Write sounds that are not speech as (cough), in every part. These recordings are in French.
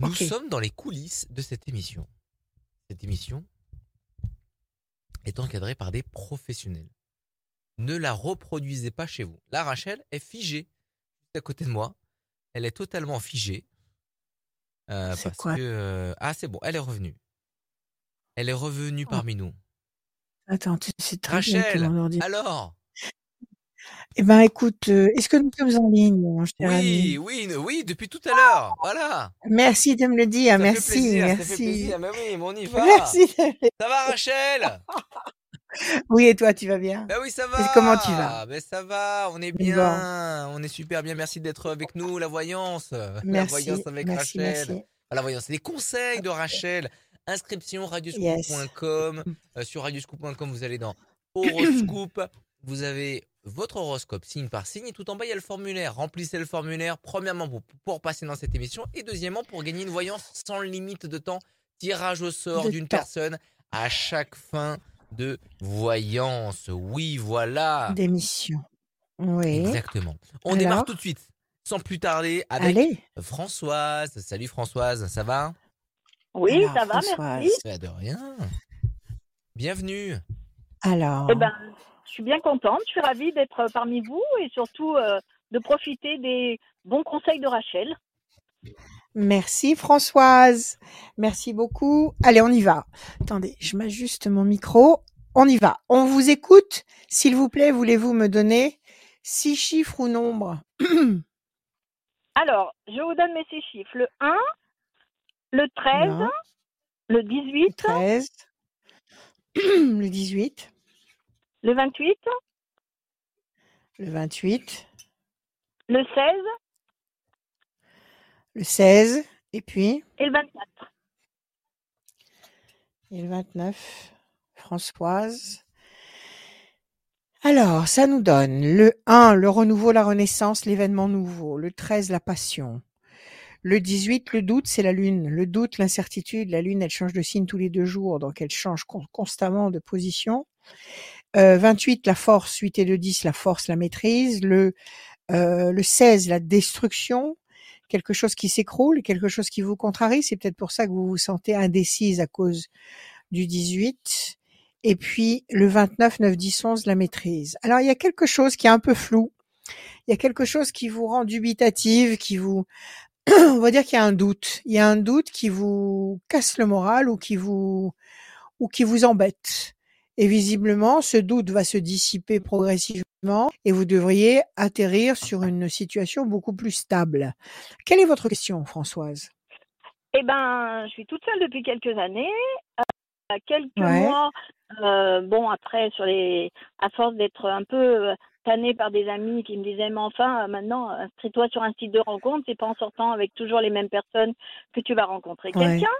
Nous sommes dans les coulisses de cette émission. Cette émission est encadrée par des professionnels. Ne la reproduisez pas chez vous. Là, Rachel est figée juste à côté de moi. Elle est totalement figée. Euh, C'est parce quoi que euh, ah c'est bon, elle est revenue. Elle est revenue Oh. parmi nous. Attends, sais très bien que Rachel, mon ordi. alors Eh ben, écoute, euh, est-ce que nous sommes en ligne, mon cher ami? Oui, oui, oui, depuis tout à l'heure. Voilà. Merci de me le dire. Ça fait merci, ça fait merci. plaisir. Mais oui, mais on y (laughs) va. Merci. Ça va, Rachel? (laughs) Oui, et toi, tu vas bien? Ben oui, ça Et va. comment tu vas? Ben ça va, on est Bon. bien. On est super bien. Merci d'être avec nous, la voyance. (laughs) La Merci, voyance avec merci, Rachel. merci. Ah, La voyance, c'est les conseils de Rachel. Inscription radioscoop.com. Euh, sur radioscoop.com, vous allez dans (clears throat) horoscope. vous avez votre horoscope signe par signe. Et tout en bas, il y a le formulaire. Remplissez le formulaire, premièrement, pour, pour passer dans cette émission. Et deuxièmement, pour gagner une voyance sans limite de temps. Tirage au sort d'une personne à chaque fin de voyance. Oui, voilà. D'émission. Oui. Exactement. On démarre tout de suite, sans plus tarder, avec Allez. Françoise. Salut Françoise, ça va? Oui, Alors, ça va, Françoise. merci. Bah, De rien. Bienvenue. Alors, Eh ben, je suis bien contente, je suis ravie d'être parmi vous et surtout euh, de profiter des bons conseils de Rachel. merci Françoise. Merci beaucoup. Allez, on y va. Attendez, je m'ajuste mon micro. On y va. On vous écoute. S'il vous plaît, voulez-vous me donner six chiffres ou nombres? (clears throat) Alors, je vous donne mes six chiffres. Le 1, le 13, Non. le Le 18, 13, le 18, (clears throat) le 28, le 28, le 16 le 16, et puis? Et le 24. et le 29. Françoise. Alors, ça nous donne le 1, le renouveau, la renaissance, l'événement nouveau. Le 13, la passion. Le 18, le doute, c'est la lune. Le doute, l'incertitude. La lune, elle change de signe tous les deux jours, donc elle change con- constamment de position. Euh, 28, la force. 8 et le 10, la force, la maîtrise. Le, euh, le 16, la destruction. Quelque chose qui s'écroule, quelque chose qui vous contrarie. C'est peut-être pour ça que vous vous sentez indécise à cause du 18. Et puis le 29, 9, 10, 11, la maîtrise. Alors il y a quelque chose qui est un peu flou. Il y a quelque chose qui vous rend dubitative, qui vous, (clears throat) on va dire qu'il y a un doute. Il y a un doute qui vous casse le moral ou qui vous, ou qui vous embête. Et visiblement, ce doute va se dissiper progressivement et vous devriez atterrir sur une situation beaucoup plus stable. Quelle est votre question, Françoise? Eh ben, je suis toute seule depuis quelques années. Euh, quelques Ouais. mois, euh, bon, après, sur les, à force d'être un peu euh, tannée par des amis qui me disaient, mais enfin, euh, maintenant, inscris-toi sur un site de rencontre, c'est pas en sortant avec toujours les mêmes personnes que tu vas rencontrer Ouais. quelqu'un.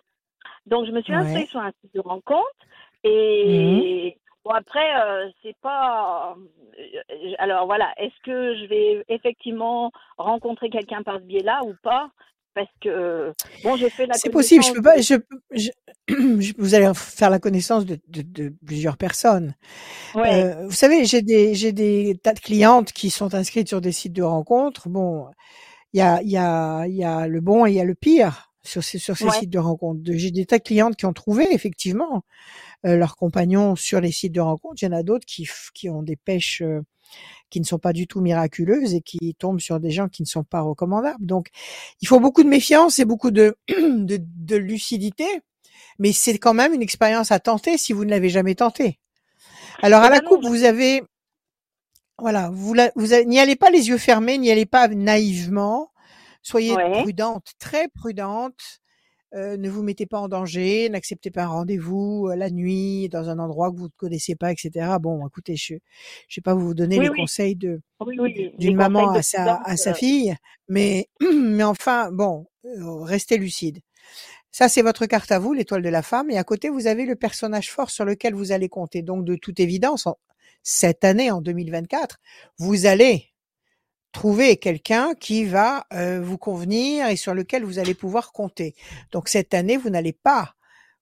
Donc, je me suis inscrite Ouais. sur un site de rencontre et bon, après, euh, c'est pas. euh, Alors voilà, est-ce que je vais effectivement rencontrer quelqu'un par ce biais-là ou pas? Parce que, bon, j'ai fait la C'est possible. Je peux pas. Je, je- (clears throat) je- vous allez faire la connaissance de, de- de plusieurs personnes. Ouais. Euh, vous savez, j'ai des j'ai des tas de clientes qui sont inscrites sur des sites de rencontres. Bon, il y a il y a il y a le bon et il y a le pire sur ces sur ces Ouais. sites de rencontres. J'ai des tas de clientes qui ont trouvé effectivement leurs compagnons sur les sites de rencontres. Il y en a d'autres qui qui ont des pêches euh, qui ne sont pas du tout miraculeuses et qui tombent sur des gens qui ne sont pas recommandables. Donc, il faut beaucoup de méfiance et beaucoup de, (clears throat) de, de lucidité, mais c'est quand même une expérience à tenter si vous ne l'avez jamais tenté. Alors, à la coupe, vous avez, voilà, vous, la- vous n'y allez pas les yeux fermés, n'y allez pas naïvement. Soyez Ouais. prudente, très prudente. Euh, ne vous mettez pas en danger, n'acceptez pas un rendez-vous euh, la nuit dans un endroit que vous ne connaissez pas, etc. Bon, écoutez, je ne vais pas vous donner Oui, les oui. conseils de Oui, d'une maman à sa à sa euh, fille, mais (clears throat) mais enfin bon, restez lucide. Ça c'est votre carte à vous, l'étoile de la femme, et à côté vous avez le personnage fort sur lequel vous allez compter. Donc de toute évidence, en- cette année en 2024, vous allez trouver quelqu'un qui va euh, vous convenir et sur lequel vous allez pouvoir compter. Donc cette année, vous n'allez pas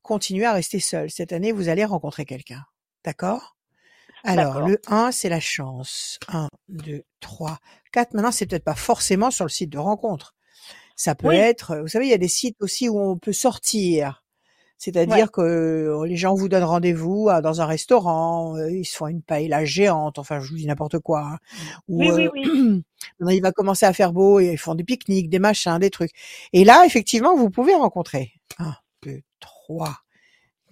continuer à rester seul. Cette année, vous allez rencontrer quelqu'un. D'accord? Alors, le 1, c'est la chance. 1, 2, 3, 4. Maintenant, c'est peut-être pas forcément sur le site de rencontre. Ça peut être, vous savez, il y a des sites aussi où on peut sortir. C'est-à-dire que les gens vous donnent rendez-vous dans un restaurant, ils se font une paella géante, enfin je vous dis n'importe quoi. Hein. Oui, oui, oui. (clears throat) il va commencer à faire beau et ils font des pique-niques, des machins, des trucs. Et là, effectivement, vous pouvez rencontrer 1, 2, 3,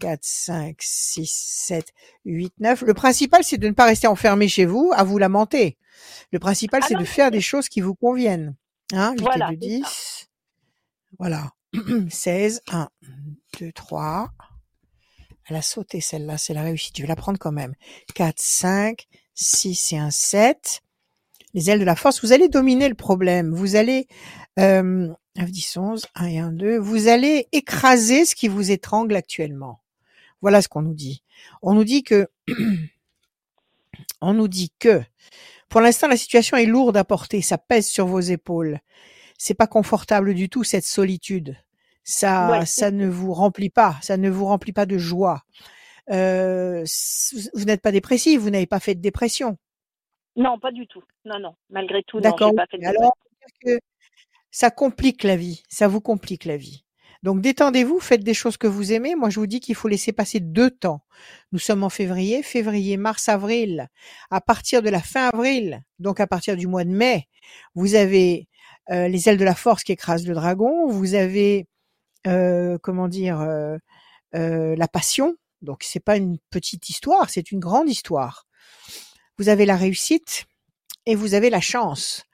4, 5, 6, 7, 8, 9. Le principal, c'est de ne pas rester enfermé chez vous à vous lamenter. Le principal, Ah c'est de faire des choses qui vous conviennent. Hein, 8 et Voilà, 2, c'est ça. 10. Voilà. (clears throat) 16, 1, 2, 3. Elle a sauté celle-là, c'est la réussite. Je vais la prendre quand même. 4, 5, 6 et un 7. Les ailes de la force, vous allez dominer le problème. Vous allez, euh, 9, 10, 11, 1 et 1, 2. Vous allez écraser ce qui vous étrangle actuellement. Voilà ce qu'on nous dit. On nous dit que, (clears throat) on nous dit que, pour l'instant, la situation est lourde à porter. Ça pèse sur vos épaules. C'est pas confortable du tout, cette solitude. Ça, Ouais, ça ne vous remplit pas. Ça ne vous remplit pas de joie. Euh, vous n'êtes pas dépressif. Vous n'avez pas fait de dépression. Non, pas du tout. Non, non. Malgré tout, non, D'accord. pas fait de Alors, on peut dire que ça complique la vie. Ça vous complique la vie. Donc, détendez-vous, faites des choses que vous aimez. Moi, je vous dis qu'il faut laisser passer deux temps. Nous sommes en février, février, mars, avril. À partir de la fin avril, donc à partir du mois de mai, vous avez euh, les ailes de la force qui écrasent le dragon. Vous avez, comment dire, euh, euh, la passion. Donc, c'est pas une petite histoire, c'est une grande histoire. Vous avez la réussite et vous avez la chance.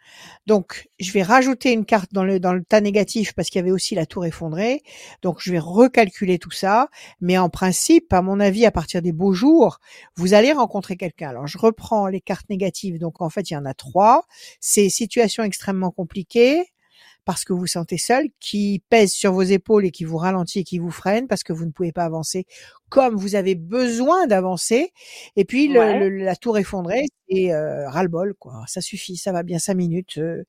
Donc, je vais rajouter une carte dans le, dans le tas négatif parce qu'il y avait aussi la tour effondrée. Donc, je vais recalculer tout ça. Mais en principe, à mon avis, à partir des beaux jours, vous allez rencontrer quelqu'un. Alors, je reprends les cartes négatives. Donc, en fait, il y en a trois. C'est situation extrêmement compliquée parce que vous vous sentez seul, qui pèse sur vos épaules et qui vous ralentit et qui vous freine parce que vous ne pouvez pas avancer comme vous avez besoin d'avancer. Et puis le, Ouais. le- la tour effondrée, c'est euh, ras-le-bol, quoi. Ça suffit, ça va bien cinq minutes. euh,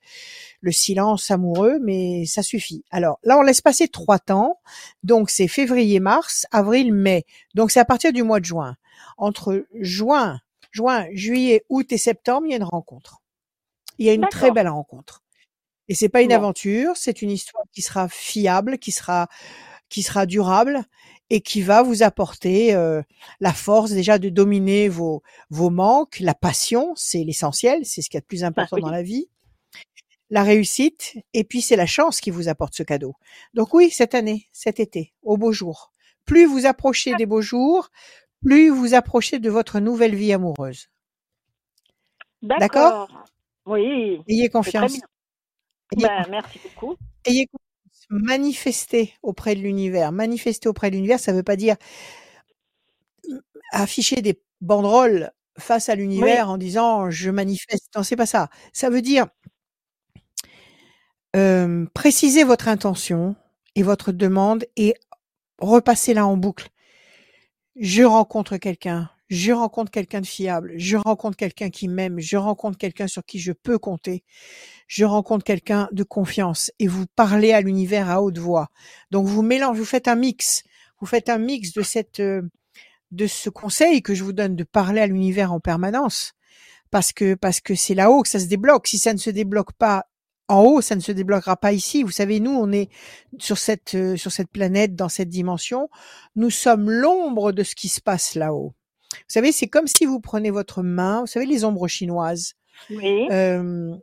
le silence amoureux, mais ça suffit. Alors là, on laisse passer trois temps. Donc c'est février, mars, avril, mai. Donc c'est à partir du mois de juin. Entre juin, juin, juillet, août et septembre, il y a une rencontre. Il y a une très belle rencontre. Et c'est pas une aventure, c'est une histoire qui sera fiable, qui sera qui sera durable et qui va vous apporter euh, la force déjà de dominer vos vos manques, la passion, c'est l'essentiel, c'est ce qu'il y a de plus important oui. dans la vie. La réussite et puis c'est la chance qui vous apporte ce cadeau. Donc oui, cette année, cet été, au beau jour. Plus vous approchez des beaux jours, plus vous approchez de votre nouvelle vie amoureuse. D'accord? Oui, Ayez confiance. Ayez Ben, merci beaucoup. ayez manifestez auprès de l'univers. Manifester auprès de l'univers, ça ne veut pas dire euh, afficher des banderoles face à Oui, l'univers en disant je manifeste. Non, c'est pas ça. Ça veut dire euh, préciser votre intention et votre demande et repasser-la en boucle. Je rencontre quelqu'un, je rencontre quelqu'un de fiable, je rencontre quelqu'un qui m'aime, je rencontre quelqu'un sur qui je peux compter, je rencontre quelqu'un de confiance et vous parlez à l'univers à haute voix. Donc vous mélangez, vous faites un mix, vous faites un mix de cette euh, de ce conseil que je vous donne de parler à l'univers en permanence parce que parce que c'est là-haut que ça se débloque. Si ça ne se débloque pas en haut, ça ne se débloquera pas ici. Vous savez, nous, on est sur cette euh, sur cette planète, dans cette dimension. Nous sommes l'ombre de ce qui se passe là-haut. Vous savez, c'est comme si vous prenez votre main. Vous savez, les ombres chinoises. oui, Euh,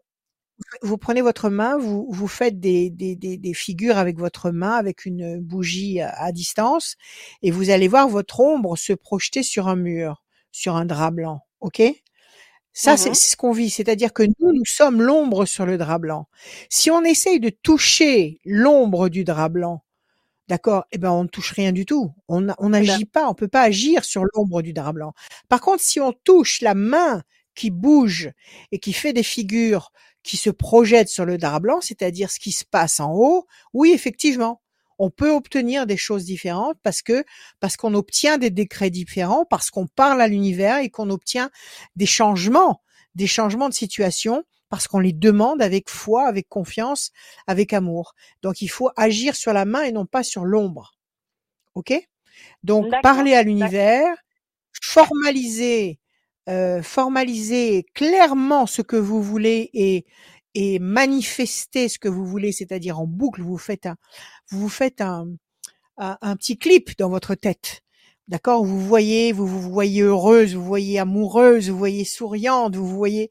vous prenez votre main, vous, vous faites des, des, des, des figures avec votre main, avec une bougie à, à distance, et vous allez voir votre ombre se projeter sur un mur, sur un drap blanc. OK? Ça, Mhm. c'est ce qu'on vit. C'est-à-dire que nous, nous sommes l'ombre sur le drap blanc. Si on essaye de toucher l'ombre du drap blanc, D'accord Eh ben, on ne touche rien du tout. On n'a- on Eh ben, n'agit pas, on peut pas agir sur l'ombre du drap blanc. Par contre, si on touche la main qui bouge et qui fait des figures qui se projettent sur le drap blanc, c'est-à-dire ce qui se passe en haut, oui, effectivement, on peut obtenir des choses différentes parce que parce qu'on obtient des décrets différents, parce qu'on parle à l'univers et qu'on obtient des changements, des changements de situation parce qu'on les demande avec foi, avec confiance, avec amour. Donc il faut agir sur la main et non pas sur l'ombre. OK? Donc parler à l'univers, formaliser euh, formaliser clairement ce que vous voulez et et manifestez ce que vous voulez, c'est-à-dire en boucle, vous faites un, vous vous faites un, un, petit clip dans votre tête. D'accord? Vous voyez, vous vous voyez heureuse, vous voyez amoureuse, vous voyez souriante, vous voyez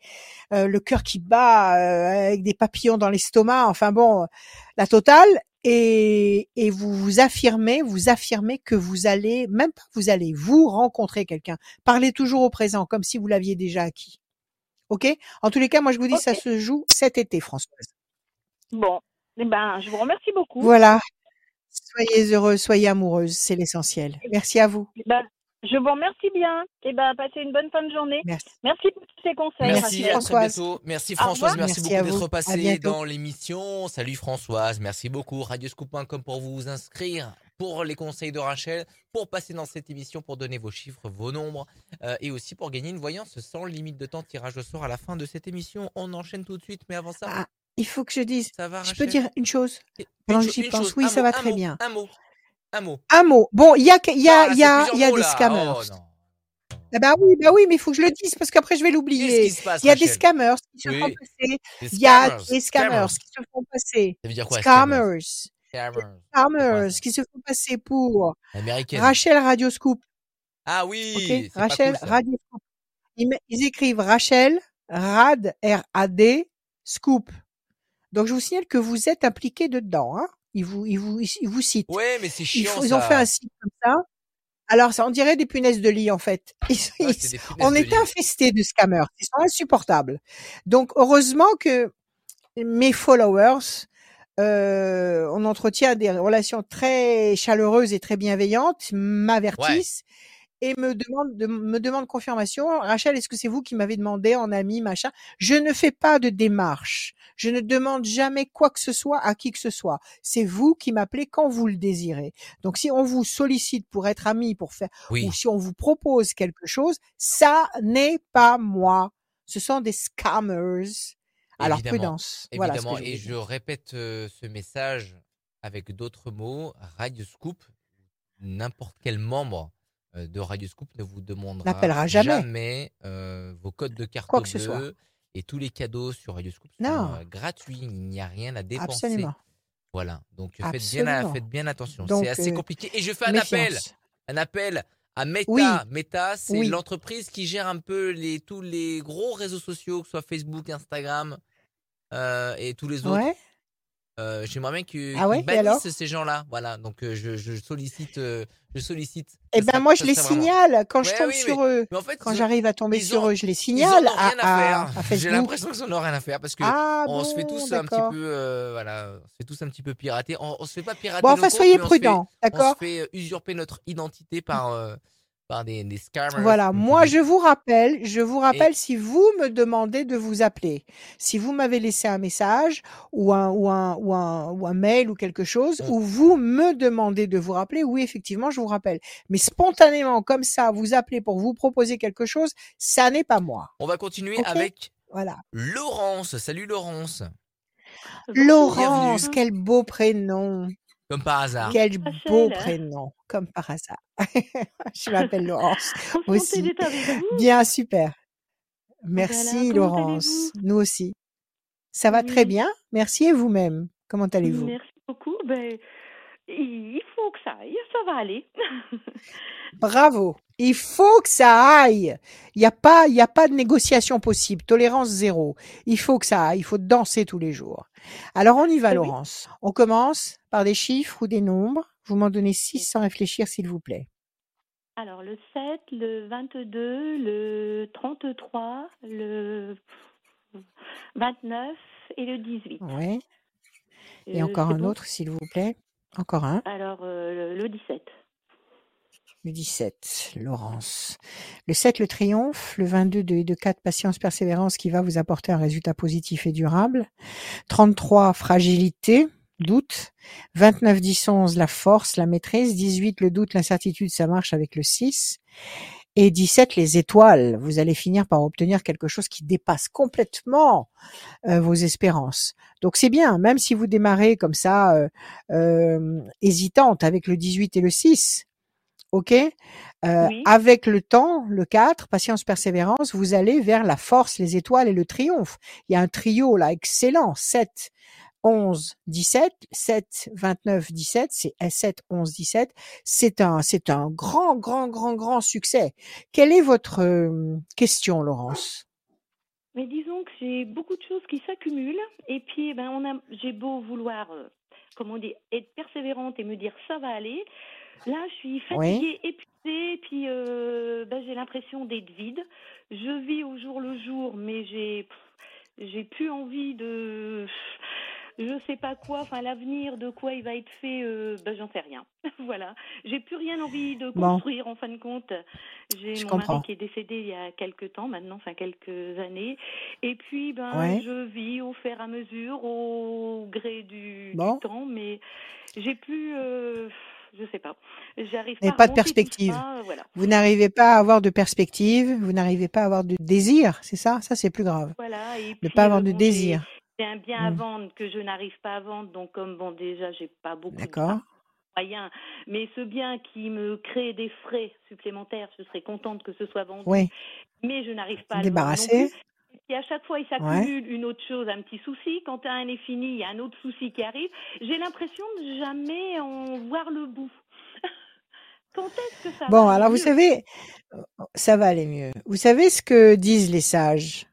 euh, le cœur qui bat euh, avec des papillons dans l'estomac. Enfin bon, la totale. Et, et vous vous affirmez, vous affirmez que vous allez, même pas vous allez, vous rencontrer quelqu'un. Parlez toujours au présent, comme si vous l'aviez déjà acquis. Ok? En tous les cas, moi je vous dis, ça se joue cet été, Françoise. Bon, eh ben, je vous remercie beaucoup. Voilà. Soyez heureuse, soyez amoureuse, c'est l'essentiel. Merci à vous. Eh ben, je vous remercie bien. Et eh ben, passez une bonne fin de journée. Merci. Merci pour tous ces conseils. Merci, Françoise. Merci Françoise, merci, beaucoup d'être passée dans l'émission. Salut Françoise, merci beaucoup. Radioscoop.com pour vous inscrire pour les conseils de Rachel, pour passer dans cette émission, pour donner vos chiffres, vos nombres, euh, et aussi pour gagner une voyance sans limite de temps. Tirage au sort à la fin de cette émission. On enchaîne tout de suite, mais avant ça. Ah, il faut que je dise. Ça va, je peux dire une chose? Pendant que j'y pense, oui, ça va très bien. Un mot. Un mot. Un mot. Bon, il y a, y a, y a, y a des scammers. Oh, eh ben oui, bah oui, mais il faut que je le dise parce qu'après je vais l'oublier. Il y a des scammers qui se font passer. Il y a des scammers qui se font passer. Ça veut dire quoi Scammers. Scammers? qui se font passer pour Rachel Radioscoop. Ah oui. Rachel Radioscoop. Ils, ils écrivent Rachel Rad R A D Scoop. Donc je vous signale que vous êtes impliqué dedans. Hein. Ils vous, ils vous, ils vous citent. Ouais, mais c'est chiant. Ils, ont fait un site comme ça. Alors, ça, on dirait des punaises de lit en fait. (laughs) on est infesté de scammers. Ils sont insupportables. Donc, heureusement que mes followers, euh, on entretient des relations très chaleureuses et très bienveillantes, m'avertissent et me demande de, me demande confirmation. Rachel, est-ce que c'est vous qui m'avez demandé en ami machin? Je ne fais pas de démarche. Je ne demande jamais quoi que ce soit à qui que ce soit. C'est vous qui m'appelez quand vous le désirez. Donc si on vous sollicite pour être ami, pour faire, ou si on vous propose quelque chose, ça n'est pas moi. Ce sont des scammers. Alors prudence. Évidemment. et je répète euh, ce message avec d'autres mots. Radio Scoop, n'importe quel membre euh, de Radioscoop ne vous demandera jamais, euh, vos codes de carte Quoi que ce soit. et tous les cadeaux sur Radioscoop sont euh, gratuits. Il n'y a rien à dépenser. Absolument. Voilà. Donc faites bien, faites bien attention. C'est assez compliqué. Et je fais un appel, un appel à Meta. Meta, c'est l'entreprise qui gère un peu les, tous les gros réseaux sociaux, que ce soit Facebook, Instagram et tous les autres. Euh, j'aimerais bien qu'ils ah bannissent ces gens-là. Voilà, donc euh, je, je, sollicite, euh, je sollicite. Eh ben moi je les signale quand je tombe sur eux. Quand j'arrive à tomber sur eux, je les signale à. J'ai l'impression qu'ils n'ont rien à faire parce que on se fait tous un petit peu, voilà, on se fait tous un petit peu pirater. On, on se fait pas pirater. Bon, enfin soyez prudents, d'accord. On se fait usurper notre identité par par des, des scammers. Voilà, moi je vous rappelle, je vous rappelle si vous me demandez de vous appeler, si vous m'avez laissé un message ou un ou un ou un, ou un mail ou quelque chose, mmh. ou vous me demandez de vous rappeler, oui effectivement je vous rappelle. Mais spontanément comme ça, vous appelez pour vous proposer quelque chose, ça n'est pas moi. On va continuer avec voilà. Laurence. Salut Laurence. Laurence, quel beau prénom. Comme par hasard. Quel beau prénom, comme par hasard. (laughs) je m'appelle Laurence. (laughs) aussi. Bien, super. Merci Laurence. Nous aussi. Ça va très bien? Merci et vous-même? Comment allez-vous? Merci beaucoup. Ben, il faut que ça aille, ça va aller. (laughs) Bravo. Il faut que ça aille. Il n'y a pas, y a pas de négociation possible. Tolérance zéro. Il faut que ça aille. Il faut danser tous les jours. Alors on y va, Laurence. On commence par des chiffres ou des nombres. Vous m'en donnez six sans réfléchir, s'il vous plaît. Alors le 7, le 22, le 33, le 29 et le 18. Oui. Et encore un autre, s'il vous plaît. Encore un. Alors euh, le 17. Le 17, Laurence. Le 7, le triomphe. Le 22, 2 et 2, 4, patience, persévérance qui va vous apporter un résultat positif et durable. 33, fragilité, doute. 29, 10, 11, la force, la maîtrise. 18, le doute, l'incertitude, ça marche avec le 6. Et 17, les étoiles. Vous allez finir par obtenir quelque chose qui dépasse complètement euh, vos espérances. Donc c'est bien, même si vous démarrez comme ça, euh, euh, hésitante avec le 18 et le 6, OK euh, Avec le temps, le 4, patience, persévérance, vous allez vers la force, les étoiles et le triomphe. Il y a un trio là excellent, 7, 11, 17, 7, 29, 17, c'est 7, 11, 17. C'est un, c'est un grand, grand, grand, grand succès. Quelle est votre question, Laurence? Mais disons que j'ai beaucoup de choses qui s'accumulent et puis eh ben on a, j'ai beau vouloir, euh, comment dire, être persévérante et me dire ça va aller. Là, je suis fatiguée, épuisée, et puis euh, ben, j'ai l'impression d'être vide. Je vis au jour le jour, mais j'ai j'ai plus envie de je sais pas quoi, enfin l'avenir de quoi il va être fait, euh, ben, j'en sais rien. (laughs) voilà, j'ai plus rien envie de construire en fin de compte. J'ai mon mari qui est décédé il y a quelques temps maintenant, enfin quelques années, et puis ben je vis au fur et à mesure, au gré du, temps, mais j'ai plus. Euh, je sais pas. J'arrive pas. pas de perspective. Vous n'arrivez pas à avoir de perspective. Vous n'arrivez pas à avoir de désir. C'est ça? Ça c'est plus grave. Voilà. Et ne pas avoir de désir. C'est un bien à mmh. vendre que je n'arrive pas à vendre, donc comme bon déjà j'ai pas beaucoup de moyens, mais ce bien qui me crée des frais supplémentaires, je serais contente que ce soit vendu, oui. mais je n'arrive pas à débarrasser. Le et à chaque fois, il s'accumule une autre chose, un petit souci. Quand un est fini, il y a un autre souci qui arrive. J'ai l'impression de jamais en voir le bout. (laughs) Quand est-ce que ça bon, alors vous savez, ça va aller mieux. Vous savez ce que disent les sages?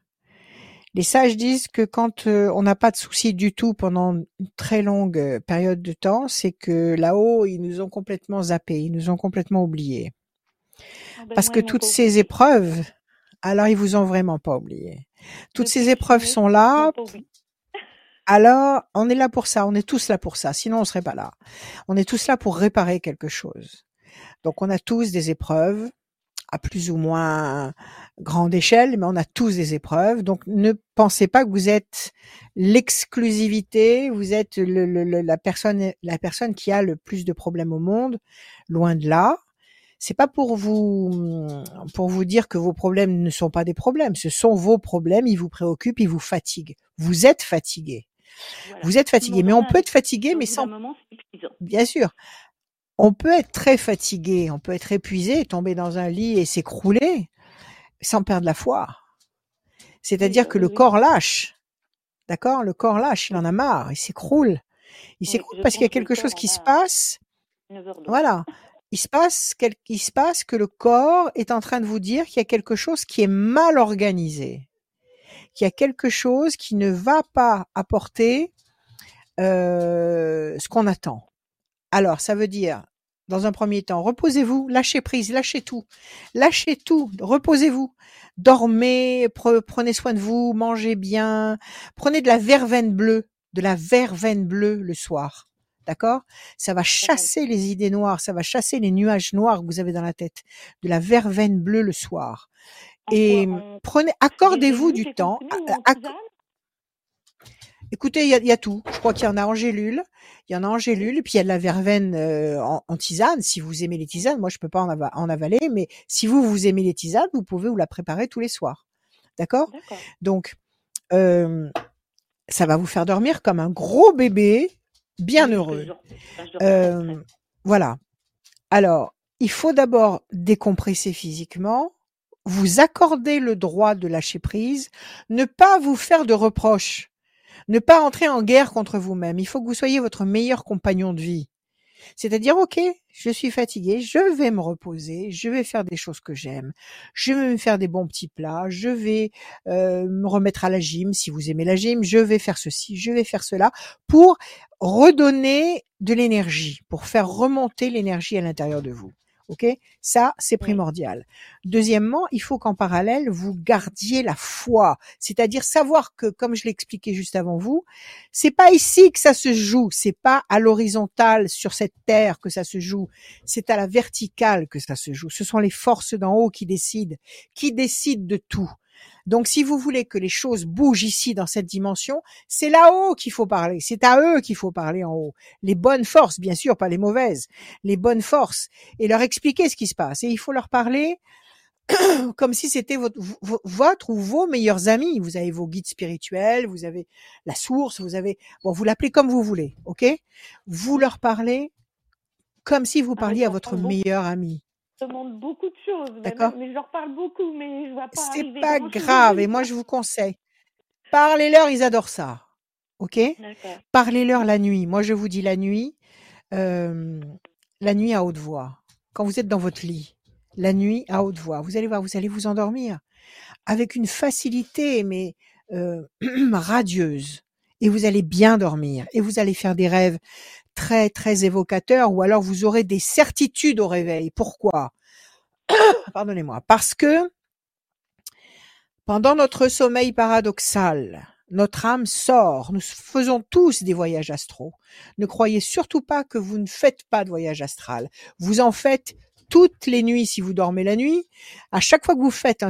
Les sages disent que quand euh, on n'a pas de soucis du tout pendant une très longue euh, période de temps, c'est que là-haut, ils nous ont complètement zappés, ils nous ont complètement oubliés. Ah ben Parce que toutes ces épreuves, alors ils vous ont vraiment pas oublié. Toutes ces épreuves sont là. Alors, on est là pour ça, on est tous là pour ça, sinon on serait pas là. On est tous là pour réparer quelque chose. Donc on a tous des épreuves, à plus ou moins grande échelle, mais on a tous des épreuves. Donc ne pensez pas que vous êtes l'exclusivité, vous êtes le, la personne la personne qui a le plus de problèmes au monde. Loin de là. C'est pas pour vous pour vous dire que vos problèmes ne sont pas des problèmes. Ce sont vos problèmes. Ils vous préoccupent, ils vous fatiguent. Vous êtes fatigué. Vous êtes fatigué, mais on peut être fatigué, mais sans. Bien sûr, on peut être très fatigué, on peut être épuisé, tomber dans un lit et s'écrouler sans perdre la foi. C'est-à-dire que le corps lâche. D'accord? Le corps lâche, il en a marre, il s'écroule. Il s'écroule parce qu'il y a quelque chose qui se passe. Voilà. Il se passe, il se passe que le corps est en train de vous dire qu'il y a quelque chose qui est mal organisé, qu'il y a quelque chose qui ne va pas apporter euh, ce qu'on attend. Alors, ça veut dire, dans un premier temps, reposez-vous, lâchez prise, lâchez tout. Lâchez tout, reposez-vous. Dormez, prenez soin de vous, mangez bien, prenez de la verveine bleue, de la verveine bleue le soir. D'accord? Ça va chasser les idées noires, ça va chasser les nuages noirs que vous avez dans la tête. De la verveine bleue le soir. Et prenez, accordez-vous du temps. Écoutez, il y a, tout. Je crois qu'il y en a en gélule. Il y en a en gélule, et puis il y a de la verveine euh, en, tisane. Si vous aimez les tisanes, moi je peux pas en, avaler, mais si vous vous aimez les tisanes, vous pouvez vous la préparer tous les soirs. D'accord? Donc, euh, ça va vous faire dormir comme un gros bébé, bien heureux. Euh, voilà. Alors, il faut d'abord décompresser physiquement, vous accorder le droit de lâcher prise, ne pas vous faire de reproches. Ne pas entrer en guerre contre vous-même. Il faut que vous soyez votre meilleur compagnon de vie. C'est-à-dire, OK, je suis fatigué, je vais me reposer, je vais faire des choses que j'aime, je vais me faire des bons petits plats, je vais euh, me remettre à la gym si vous aimez la gym, je vais faire ceci, je vais faire cela pour redonner de l'énergie, pour faire remonter l'énergie à l'intérieur de vous. Ok, ça c'est primordial. Deuxièmement, il faut qu'en parallèle vous gardiez la foi, c'est-à-dire savoir que, comme je l'expliquais juste avant vous, c'est pas ici que ça se joue, c'est pas à l'horizontale sur cette terre que ça se joue, c'est à la verticale que ça se joue. Ce sont les forces d'en haut qui décident, qui décident de tout. Donc, si vous voulez que les choses bougent ici dans cette dimension, c'est là-haut qu'il faut parler. C'est à eux qu'il faut parler en haut. Les bonnes forces, bien sûr, pas les mauvaises. Les bonnes forces. Et leur expliquer ce qui se passe. Et il faut leur parler (coughs) comme si c'était votre, votre, ou vos meilleurs amis. Vous avez vos guides spirituels, vous avez la source, vous avez, bon, vous l'appelez comme vous voulez, ok? Vous leur parlez comme si vous parliez à votre meilleur ami. Demande beaucoup de choses. D'accord. Mais je leur parle beaucoup, mais je vois pas C'est pas grave. Et moi, je vous conseille. Parlez-leur, ils adorent ça. OK? Parlez-leur la nuit. Moi, je vous dis la nuit, euh, la nuit à haute voix. Quand vous êtes dans votre lit, la nuit à haute voix. Vous allez voir, vous allez vous endormir avec une facilité, mais euh, (clears throat) radieuse. Et vous allez bien dormir. Et vous allez faire des rêves très, très évocateurs, ou alors vous aurez des certitudes au réveil. Pourquoi? (coughs) Pardonnez-moi. Parce que pendant notre sommeil paradoxal, notre âme sort. Nous faisons tous des voyages astraux. Ne croyez surtout pas que vous ne faites pas de voyage astral. Vous en faites toutes les nuits si vous dormez la nuit. À chaque fois que vous faites un,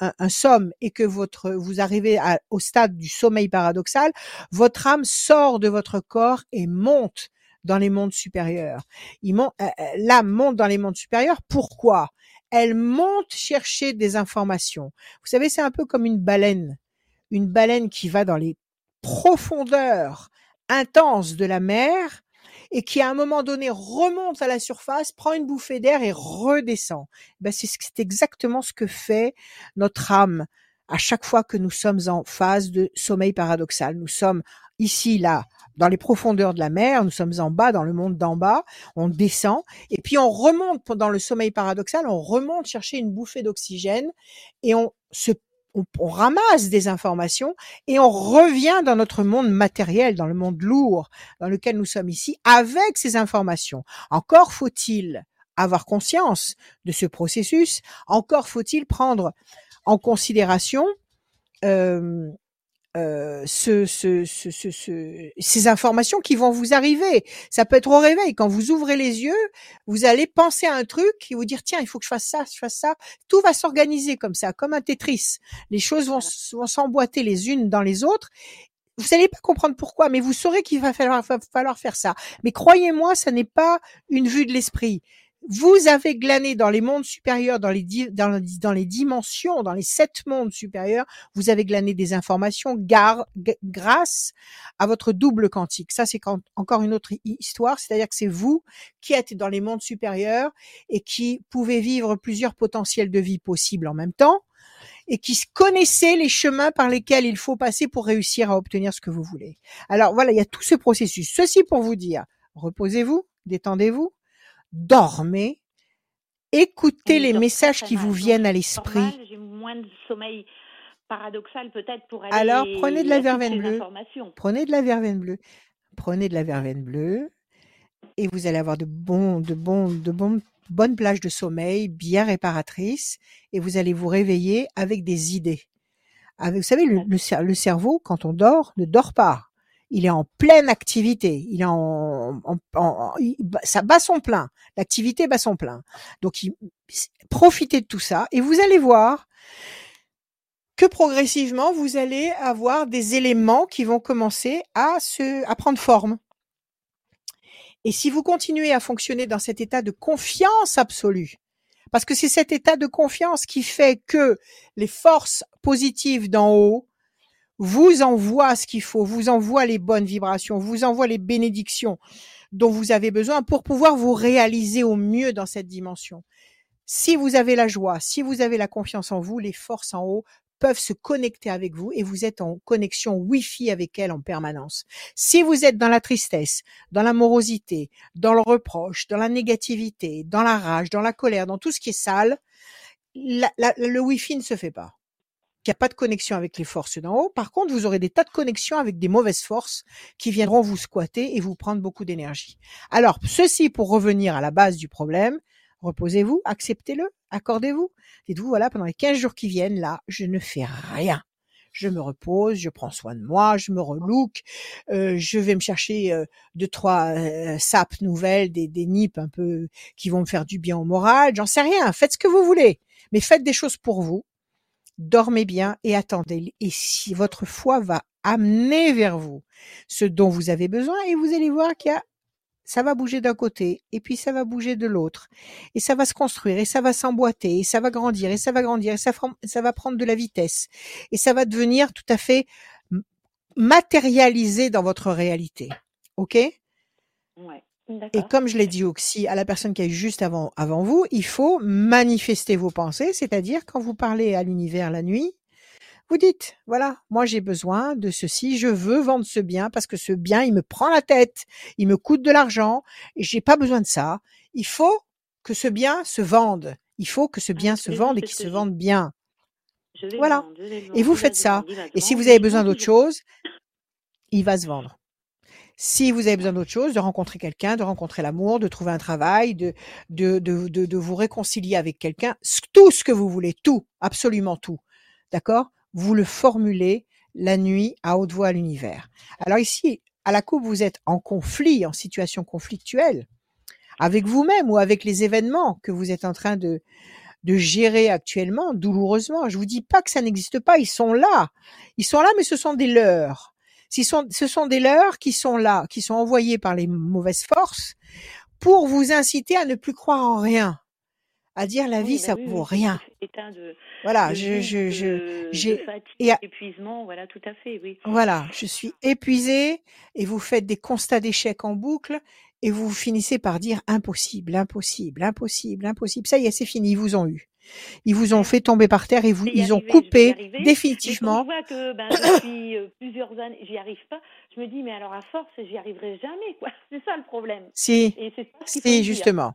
un, somme et que votre, vous arrivez au stade du sommeil paradoxal, votre âme sort de votre corps et monte dans les mondes supérieurs. Euh, euh, l'âme monte dans les mondes supérieurs. Pourquoi? Elle monte chercher des informations. Vous savez, c'est un peu comme une baleine une baleine qui va dans les profondeurs intenses de la mer et qui à un moment donné remonte à la surface, prend une bouffée d'air et redescend. Ben c'est exactement ce que fait notre âme à chaque fois que nous sommes en phase de sommeil paradoxal. Nous sommes ici, là, dans les profondeurs de la mer, nous sommes en bas, dans le monde d'en bas, on descend, et puis on remonte pendant le sommeil paradoxal, on remonte chercher une bouffée d'oxygène, et on se on, ramasse des informations et on revient dans notre monde matériel, dans le monde lourd dans lequel nous sommes ici, avec ces informations. Encore faut-il avoir conscience de ce processus, encore faut-il prendre en considération euh, euh, ce, ce, ce, ce, ces informations qui vont vous arriver. Ça peut être au réveil. Quand vous ouvrez les yeux, vous allez penser à un truc et vous dire tiens, il faut que je fasse ça, je fasse ça. Tout va s'organiser comme ça, comme un Tetris. Les choses vont, vont s'emboîter les unes dans les autres. Vous n'allez pas comprendre pourquoi, mais vous saurez qu'il va falloir, va falloir faire ça. Mais croyez-moi, ça n'est pas une vue de l'esprit vous avez glané dans les mondes supérieurs, dans les, dimensions, dans les sept mondes supérieurs, vous avez glané des informations grâce à votre double quantique. Ça, c'est encore une autre histoire, c'est-à-dire que c'est vous qui êtes dans les mondes supérieurs et qui pouvez vivre plusieurs potentiels de vie possibles en même temps et qui connaissez les chemins par lesquels il faut passer pour réussir à obtenir ce que vous voulez. Alors voilà, il y a tout ce processus. Ceci pour vous dire, reposez-vous, détendez-vous, dormez, écoutez les messages qui vous viennent à l'esprit. J'ai moins de sommeil paradoxal peut-être pour aller Alors prenez de la verveine bleue. Prenez de la verveine bleue. Prenez de la verveine bleue et vous allez avoir de bons, de bons, de bons, bonnes plages de sommeil bien réparatrices et vous allez vous réveiller avec des idées. vous savez, le cerveau, quand on dort, ne dort pas il est en pleine activité, il est en, ça bat son plein, l'activité bat son plein. Donc, profitez de tout ça et vous allez voir que progressivement vous allez avoir des éléments qui vont commencer à se, à prendre forme. Et si vous continuez à fonctionner dans cet état de confiance absolue, parce que c'est cet état de confiance qui fait que les forces positives d'en haut vous envoie ce qu'il faut, vous envoie les bonnes vibrations, vous envoie les bénédictions dont vous avez besoin pour pouvoir vous réaliser au mieux dans cette dimension. Si vous avez la joie, si vous avez la confiance en vous, les forces en haut peuvent se connecter avec vous et vous êtes en connexion Wi-Fi avec elles en permanence. Si vous êtes dans la tristesse, dans la morosité, dans le reproche, dans la négativité, dans la rage, dans la colère, dans tout ce qui est sale, le Wi-Fi ne se fait pas il n'y a pas de connexion avec les forces d'en haut. Par contre, vous aurez des tas de connexions avec des mauvaises forces qui viendront vous squatter et vous prendre beaucoup d'énergie. Alors, ceci pour revenir à la base du problème, reposez-vous, acceptez-le, accordez-vous. Dites-vous, voilà, pendant les 15 jours qui viennent, là, je ne fais rien. Je me repose, je prends soin de moi, je me relook, euh, je vais me chercher euh, deux, trois euh, sapes nouvelles, des, des nips un peu qui vont me faire du bien au moral, j'en sais rien, faites ce que vous voulez, mais faites des choses pour vous, dormez bien et attendez. Et si votre foi va amener vers vous ce dont vous avez besoin, et vous allez voir qu'il y a ça va bouger d'un côté, et puis ça va bouger de l'autre, et ça va se construire, et ça va s'emboîter, et ça va grandir, et ça va grandir, et ça, va prendre de la vitesse, et ça va devenir tout à fait matérialisé dans votre réalité. Ok? Ouais. Et comme je l'ai dit aussi à la personne qui est juste avant, avant vous, il faut manifester vos pensées, c'est-à-dire quand vous parlez à l'univers la nuit, vous dites, voilà, moi j'ai besoin de ceci, je veux vendre ce bien parce que ce bien, il me prend la tête, il me coûte de l'argent et j'ai pas besoin de ça. Il faut que ce bien se vende. Il faut que ce bien se vende et qu'il se vende bien. Voilà. Et vous faites ça. Et si vous avez besoin d'autre chose, il va se vendre. Si vous avez besoin d'autre chose, de rencontrer quelqu'un, de rencontrer l'amour, de trouver un travail, de, de, de, de, vous réconcilier avec quelqu'un, tout ce que vous voulez, tout, absolument tout. D'accord? Vous le formulez la nuit à haute voix à l'univers. Alors ici, à la coupe, vous êtes en conflit, en situation conflictuelle, avec vous-même ou avec les événements que vous êtes en train de, de gérer actuellement douloureusement. Je vous dis pas que ça n'existe pas, ils sont là. Ils sont là, mais ce sont des leurs ce sont des leurs qui sont là, qui sont envoyés par les mauvaises forces pour vous inciter à ne plus croire en rien, à dire la vie bah ça vaut rien. voilà, je je je j'ai épuisement, voilà, tout à fait, oui. Voilà, je suis épuisée et vous faites des constats d'échec en boucle et vous finissez par dire impossible, impossible, impossible, impossible. Ça y est, c'est fini, ils vous ont eu. Ils vous ont fait tomber par terre et vous, ils ont coupé définitivement. je vois que ben, depuis euh, plusieurs années, j'y arrive pas. Je me dis, mais alors à force, j'y arriverai jamais, quoi. (laughs) C'est ça le problème. Si, si, justement.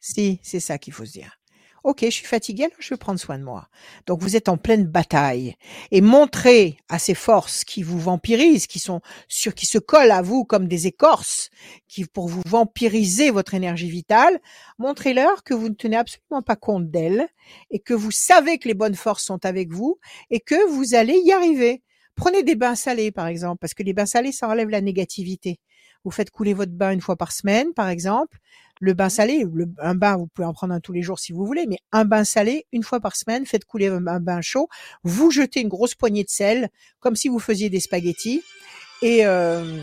Si, c'est ça qu'il faut se dire. Ok, je suis fatiguée, alors je vais prendre soin de moi. Donc vous êtes en pleine bataille et montrez à ces forces qui vous vampirisent, qui sont sur, qui se collent à vous comme des écorces, qui pour vous vampiriser votre énergie vitale, montrez-leur que vous ne tenez absolument pas compte d'elles et que vous savez que les bonnes forces sont avec vous et que vous allez y arriver. Prenez des bains salés par exemple, parce que les bains salés ça enlève la négativité. Vous faites couler votre bain une fois par semaine, par exemple. Le bain salé, un bain, vous pouvez en prendre un tous les jours si vous voulez, mais un bain salé, une fois par semaine, faites couler un bain chaud. Vous jetez une grosse poignée de sel, comme si vous faisiez des spaghettis. Et, euh,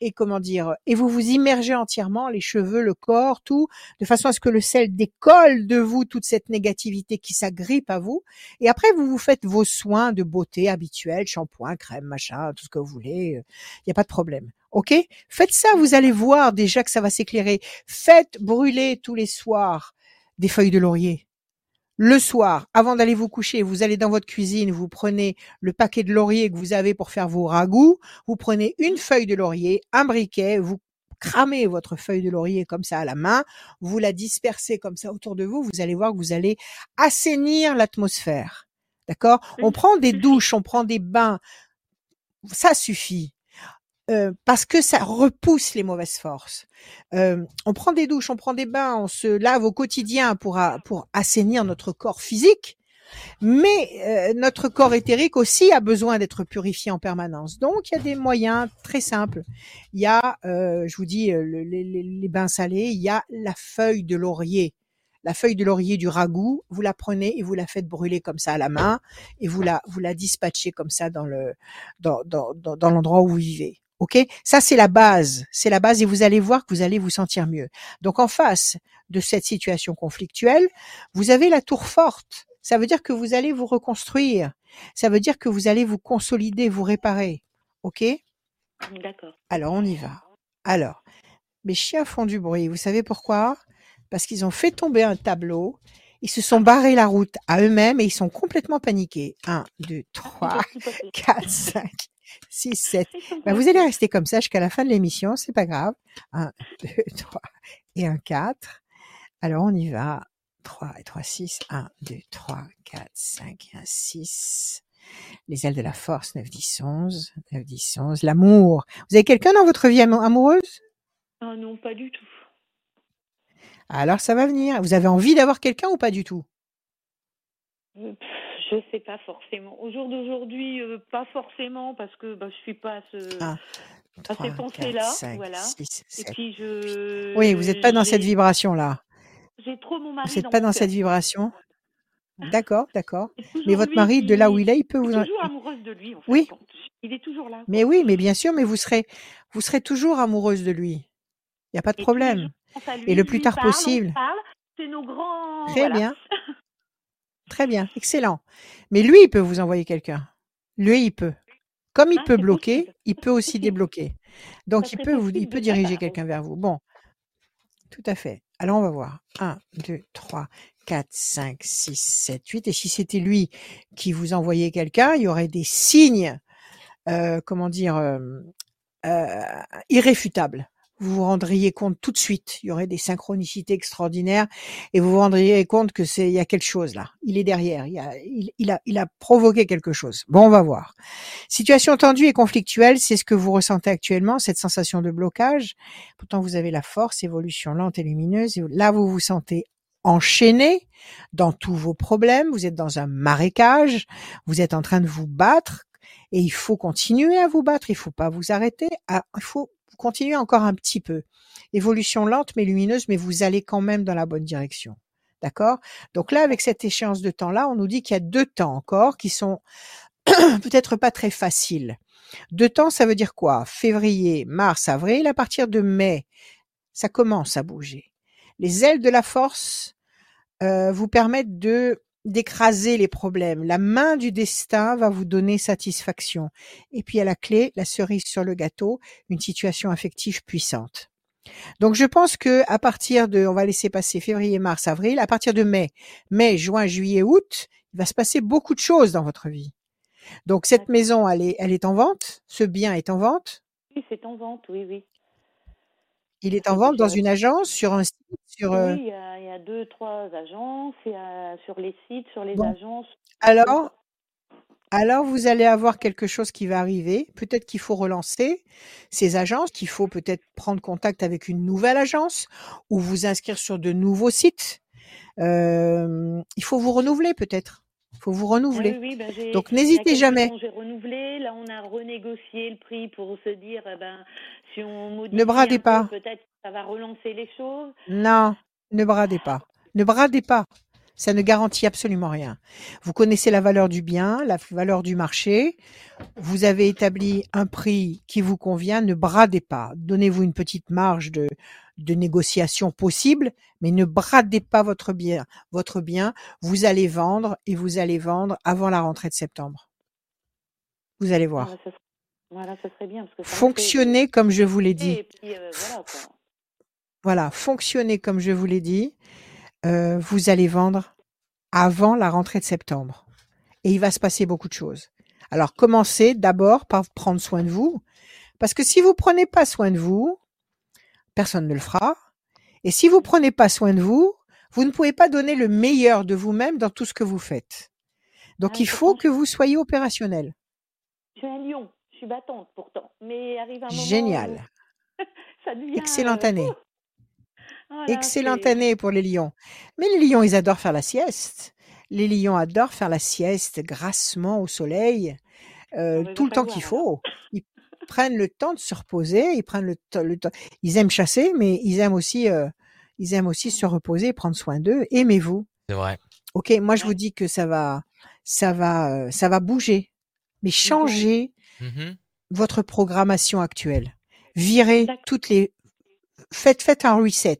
et comment dire, et vous vous immergez entièrement, les cheveux, le corps, tout, de façon à ce que le sel décolle de vous toute cette négativité qui s'agrippe à vous. Et après, vous vous faites vos soins de beauté habituels, shampoing, crème, machin, tout ce que vous voulez. Il n'y a pas de problème. OK? Faites ça, vous allez voir déjà que ça va s'éclairer. Faites brûler tous les soirs des feuilles de laurier le soir, avant d'aller vous coucher, vous allez dans votre cuisine, vous prenez le paquet de laurier que vous avez pour faire vos ragoûts, vous prenez une feuille de laurier, un briquet, vous cramez votre feuille de laurier comme ça à la main, vous la dispersez comme ça autour de vous, vous allez voir que vous allez assainir l'atmosphère. D'accord? On prend des douches, on prend des bains, ça suffit. Euh, parce que ça repousse les mauvaises forces. Euh, on prend des douches, on prend des bains, on se lave au quotidien pour, pour assainir notre corps physique, mais euh, notre corps éthérique aussi a besoin d'être purifié en permanence. Donc, il y a des moyens très simples. Il y a, je vous dis, les, les, bains salés, il y a la feuille de laurier la feuille de laurier du ragoût, vous la prenez et vous la faites brûler comme ça à la main et vous la vous la dispatchez comme ça dans le dans dans, dans l'endroit où vous vivez. Ok, ça c'est la base, c'est la base et vous allez voir que vous allez vous sentir mieux. Donc en face de cette situation conflictuelle, vous avez la tour forte. Ça veut dire que vous allez vous reconstruire. Ça veut dire que vous allez vous consolider, vous réparer. Ok? D'accord. Alors on y va. Alors, mes chiens font du bruit. Vous savez pourquoi? Parce qu'ils ont fait tomber un tableau. Ils se sont barrés la route à eux-mêmes et ils sont complètement paniqués. 1, 2, 3, 4, 5, 6, 7. Ben, vous allez rester comme ça jusqu'à la fin de l'émission, c'est pas grave. 1, 2, 3 et un 4. Alors on y va. 3 et 3, 6. 1, 2, 3, 4, 5 et un 6. Les ailes de la force, 9, 10, 11. 9, 10, 11. L'amour. Vous avez quelqu'un dans votre vie amoureuse? Ah non, pas du tout. Alors ça va venir. Vous avez envie d'avoir quelqu'un ou pas du tout? Euh, je sais pas forcément. Au jour d'aujourd'hui, euh, pas forcément parce que bah, je suis pas à, ce, ah, ces pensées-là. Voilà. Et puis je. Oui, vous n'êtes pas dans cette vibration-là. J'ai trop mon mari. Vous n'êtes pas dans cette vibration. (laughs) D'accord, d'accord. Mais votre mari, de là où il est, il peut vous. Toujours amoureuse de lui. En fait, oui. Il est toujours là. Mais oui, mais bien sûr, mais vous serez, vous serez toujours amoureuse de lui. Il n'y a pas de problème. Et le plus tard possible. C'est nos grands. Très bien. (laughs) Très bien, excellent. Mais lui, il peut vous envoyer quelqu'un. Lui, il peut. Comme il ah, peut bloquer, il peut aussi (laughs) débloquer. Donc, il peut vous, il peut diriger quelqu'un vers vous. Bon, tout à fait. Alors on va voir. 1, 2, 3, 4, 5, 6, 7, 8. Et si c'était lui qui vous envoyait quelqu'un, il y aurait des signes, euh, comment dire, euh, euh, irréfutables vous vous rendriez compte tout de suite. Il y aurait des synchronicités extraordinaires et vous vous rendriez compte que c'est il y a quelque chose là. Il est derrière. Il, a, il, a, il a provoqué quelque chose. Bon, on va voir. Situation tendue et conflictuelle, c'est ce que vous ressentez actuellement, cette sensation de blocage. Pourtant, vous avez la force, évolution lente et lumineuse. là, vous vous sentez enchaîné dans tous vos problèmes. Vous êtes dans un marécage. Vous êtes en train de vous battre. Et il faut continuer à vous battre, il faut pas vous arrêter, il faut continuez encore un petit peu. Évolution lente mais lumineuse, mais vous allez quand même dans la bonne direction. D'accord? Donc là, avec cette échéance de temps-là, on nous dit qu'il y a deux temps encore qui sont (clears throat) peut-être pas très faciles. Deux temps, ça veut dire quoi? Février, mars, avril. À partir de mai, ça commence à bouger. Les ailes de la force euh, vous permettent de d'écraser les problèmes. La main du destin va vous donner satisfaction. Et puis à la clé, la cerise sur le gâteau, une situation affective puissante. Donc je pense que à partir de, on va laisser passer février, mars, avril, à partir de mai, mai, juin, juillet, août, il va se passer beaucoup de choses dans votre vie. Donc cette maison, elle est, elle est en vente? Ce bien est en vente? Oui, c'est en vente, oui, oui. Il est en vente dans une agence, sur un site, sur. Oui, il y, a, il y a deux, trois agences, il y a sur les sites, sur les agences. Alors, alors vous allez avoir quelque chose qui va arriver. Peut-être qu'il faut relancer ces agences, qu'il faut peut-être prendre contact avec une nouvelle agence ou vous inscrire sur de nouveaux sites. Euh, il faut vous renouveler peut-être. Il faut vous renouveler. Oui, oui, ben Donc n'hésitez jamais. J'ai renouvelé. Là, on a renégocié le prix pour se dire, eh ben, si on modifie ne bradez pas. Peut-être ça va relancer les choses. Non, ne bradez pas. Ne bradez pas. Ça ne garantit absolument rien. Vous connaissez la valeur du bien, la valeur du marché. Vous avez établi un prix qui vous convient. Ne bradez pas. Donnez-vous une petite marge de, de négociation possible, mais ne bradez pas votre bien. Votre bien, vous allez vendre et vous allez vendre avant la rentrée de septembre. Vous allez voir. Voilà, ça serait bien. fonctionnez comme je vous l'ai dit. Euh, voilà, fonctionnez comme je vous l'ai dit. Euh, vous allez vendre avant la rentrée de septembre. Et il va se passer beaucoup de choses. Alors commencez d'abord par prendre soin de vous. Parce que si vous prenez pas soin de vous, personne ne le fera. Et si vous prenez pas soin de vous, vous ne pouvez pas donner le meilleur de vous-même dans tout ce que vous faites. Donc ah, il faut que vous soyez opérationnel. Je suis à Lyon, je suis battante pourtant, mais arrive un moment Génial. (laughs) ça devient, Excellente euh, année. Excellente année pour les lions. Mais les lions, ils adorent faire la sieste. Les lions adorent faire la sieste grassement au soleil, euh, tout le temps qu'il faut. Ils prennent le temps de se reposer, ils prennent le, temps. Ils aiment chasser, mais ils aiment aussi, euh, ils aiment aussi se reposer, prendre soin d'eux. Aimez-vous. C'est vrai. Ok, moi je vous dis que ça va, ça va, euh, ça va bouger, mais changez mmh votre programmation actuelle. Virez toutes les faites, faites un reset.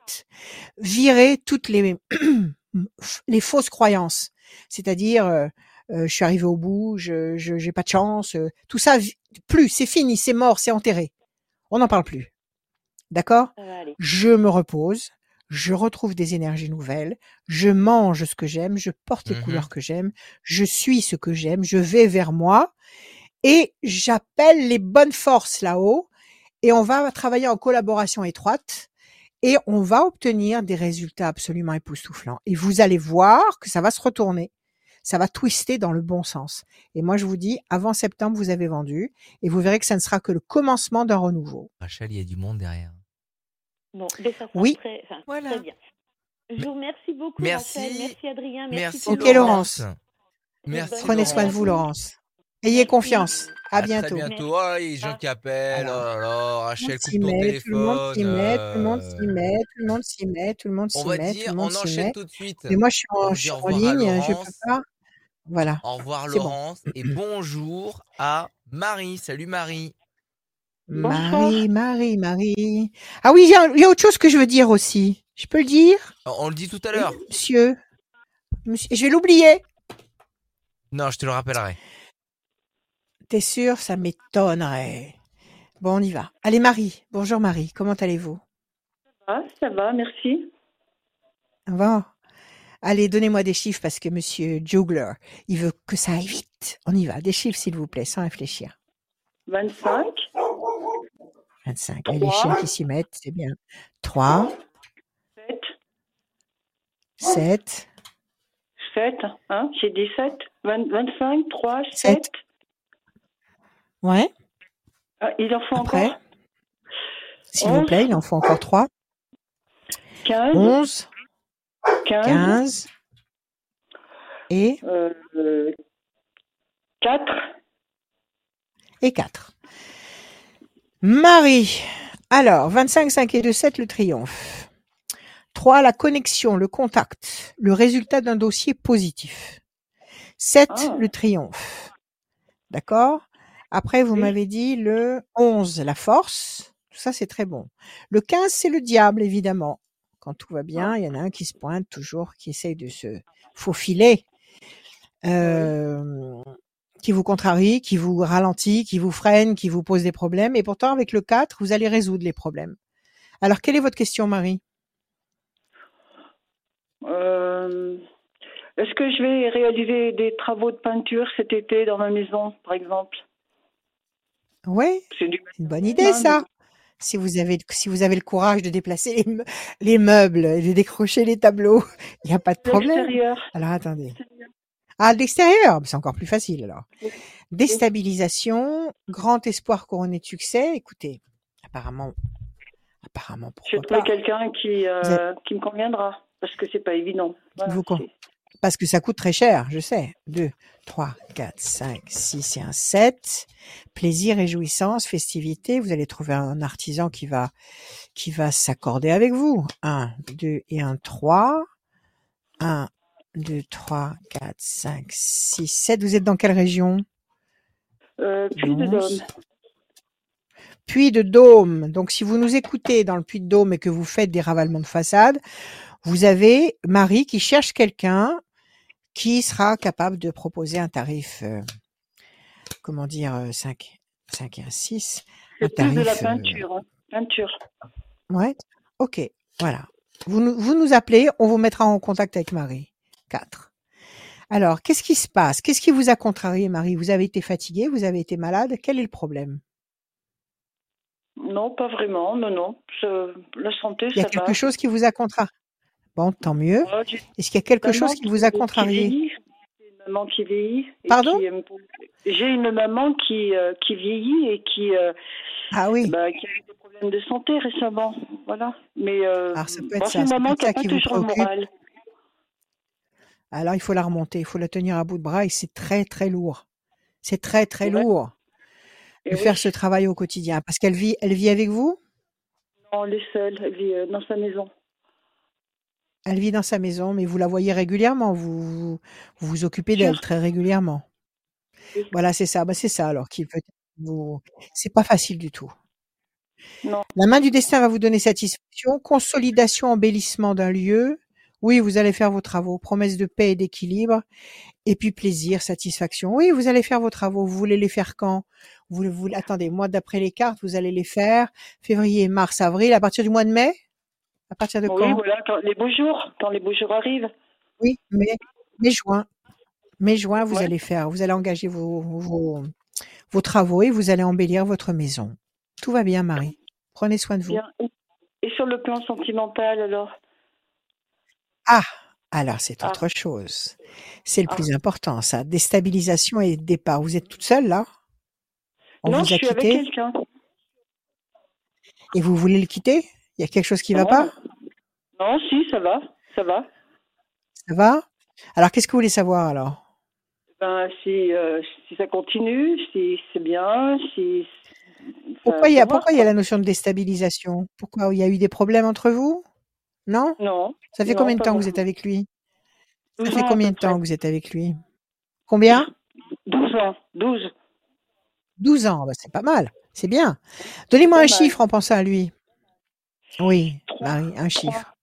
Virez toutes les, (clears throat) les fausses croyances. C'est-à-dire, euh, euh, je suis arrivé au bout, je j'ai pas de chance, euh, tout ça, plus, c'est fini, c'est mort, c'est enterré. On n'en parle plus. D'accord? Je me repose, je retrouve des énergies nouvelles, je mange ce que j'aime, je porte les mmh couleurs que j'aime, je suis ce que j'aime, je vais vers moi et j'appelle les bonnes forces là-haut et on va travailler en collaboration étroite et on va obtenir des résultats absolument époustouflants. Et vous allez voir que ça va se retourner, ça va twister dans le bon sens. Et moi, je vous dis, avant septembre, vous avez vendu et vous verrez que ça ne sera que le commencement d'un renouveau. Rachel, il y a du monde derrière. Bon, ça oui. Très, voilà. bien. Je vous remercie beaucoup, merci. Rachel. Merci, Adrien. Merci, Ok, Laurence. Merci. Prenez soin de vous, Laurence. Ayez confiance. À, bientôt. À bientôt. Oh, les gens qui appellent. Oh là là, Rachel, coupe ton met, téléphone. Tout le monde s'y met, tout le monde s'y met, tout le monde s'y met, tout le monde s'y met. On va dire, on enchaîne tout de suite. Mais moi, je suis en, je suis en ligne, je peux pas. Voilà. Au revoir, Laurence. Bon. Et bonjour à Marie. Salut, Marie. Marie, Marie, Marie. Ah oui, il y, y, a autre chose que je veux dire aussi. Je peux le dire? On le dit tout à l'heure. Monsieur. Monsieur. Je vais l'oublier. Non, je te le rappellerai. T'es sûr Ça m'étonnerait. Bon, on y va. Allez, Marie. Bonjour, Marie. Comment allez-vous? Va, ça va, merci. Va? Allez, donnez-moi des chiffres parce que monsieur Jugler, il veut que ça aille vite. On y va. Des chiffres, s'il vous plaît, sans réfléchir. 25. 25. Et les chiens qui s'y mettent, c'est bien. 3. 7. 7. 7. Hein, j'ai dit 7. 25, 3, 7. Ouais. Ah, il en faut Après. encore S'il vous plaît, il en faut encore 3. 15. 11. 15. 15. Et, euh, 4. et 4. Marie. Alors, 25, 5 et 2, 7, le triomphe. 3, la connexion, le contact, le résultat d'un dossier positif. 7, Ah. le triomphe. D'accord? Après, vous Oui. m'avez dit le 11, la force. Tout ça, c'est très bon. Le 15, c'est le diable, évidemment. Quand tout va bien, il y en a un qui se pointe toujours, qui essaye de se faufiler, euh, qui vous contrarie, qui vous ralentit, qui vous freine, qui vous pose des problèmes. Et pourtant, avec le 4, vous allez résoudre les problèmes. Alors, quelle est votre question, Marie? Euh, Est-ce que je vais réaliser des travaux de peinture cet été dans ma maison, par exemple? Oui, C'est du une bonne idée, ça. Si vous avez, si vous avez le courage de déplacer les, me- les meubles et de décrocher les tableaux, (laughs) il n'y a pas de problème. Alors, attendez. Ah, de l'extérieur, c'est encore plus facile alors. Déstabilisation, grand espoir couronné de succès. Écoutez, apparemment, apparemment, Je vais pourquoi trouver pas quelqu'un qui, euh, qui me conviendra, parce que c'est pas évident. Voilà, Vous Parce que ça coûte très cher, je sais. 2, 3, 4, 5, 6 et un 7. Plaisir et jouissance, festivité. Vous allez trouver un artisan qui va, qui va s'accorder avec vous. 1, 2 et un 3. 1, 2, 3, 4, 5, 6, 7. Vous êtes dans quelle région? Euh, puis de. Dôme. Puits de Dôme. Donc, si vous nous écoutez dans le Puits de Dôme et que vous faites des ravalements de façade, vous avez Marie qui cherche quelqu'un qui sera capable de proposer un tarif, euh, comment dire, euh, 5, 5 et un 6. Un plus de la tarif, euh, peinture. hein. Peinture. Ouais. Ok. Voilà. Vous nous, vous nous appelez, on vous mettra en contact avec Marie. 4. Alors, qu'est-ce qui se passe? Qu'est-ce qui vous a contrarié, Marie? Vous avez été fatiguée Vous avez été malade Quel est le problème? Non, pas vraiment. Non, non. Je- La santé, Il y a ça quelque va. chose qui vous a contrarié Bon, tant mieux. Est-ce qu'il y a quelque chose qui vous a contrarié vieillit. J'ai une maman qui vieillit. et Pardon qui aime pas- J'ai une maman qui, euh, qui vieillit et qui, euh, Ah oui. bah, qui a eu des problèmes de santé récemment. Voilà. Mais euh, Alors, ça peut bon, être c'est ça, une maman qui n'a pas qui toujours le moral. Alors, il faut la remonter, il faut la tenir à bout de bras et c'est très, très lourd. C'est très, très Ouais. lourd Et de oui. faire ce travail au quotidien. Parce qu'elle vit, elle vit avec vous? Non, elle est seule. Elle vit euh, dans sa maison. Elle vit dans sa maison, mais vous la voyez régulièrement. Vous vous, vous, vous occupez d'elle très régulièrement. Voilà, c'est ça. Bah, c'est ça alors qui peut vous. C'est pas facile du tout. Non. La main du destin va vous donner satisfaction. Consolidation, embellissement d'un lieu. Oui, vous allez faire vos travaux. Promesse de paix et d'équilibre. Et puis plaisir, satisfaction. Oui, vous allez faire vos travaux. Vous voulez les faire quand? Vous, vous attendez. Moi, d'après les cartes, vous allez les faire février, mars, avril. À partir du mois de mai? À partir de Oui, quand? voilà, quand les beaux jours, quand les beaux jours arrivent. Oui, mai, mai juin. Mai juin, vous Ouais. allez faire, vous allez engager vos, vos, vos travaux et vous allez embellir votre maison. Tout va bien, Marie. Prenez soin de vous. Bien. Et- sur le plan sentimental, alors? Ah, alors c'est Ah. autre chose. C'est le Ah. plus important, ça. Déstabilisation et départ. Vous êtes toute seule là? On Non, vous je a suis avec quitté? quelqu'un. et vous voulez le quitter? Il y a quelque chose qui va Non. pas? Non, si, ça va, ça va. Ça va? Alors qu'est-ce que vous voulez savoir alors? Ben, si, euh, si ça continue, si c'est bien, si. Pourquoi il y a pourquoi il y a la notion de déstabilisation? Pourquoi il y a eu des problèmes entre vous? Non? Non. Ça fait Non, combien de temps que vous êtes avec lui? Ça 12 fait combien de temps que vous êtes avec lui? Combien? 12 ans. 12. 12 ans, bah, c'est pas mal, c'est bien. Donnez-moi un mal. chiffre en pensant à lui. Oui, Trois. Marie, un chiffre.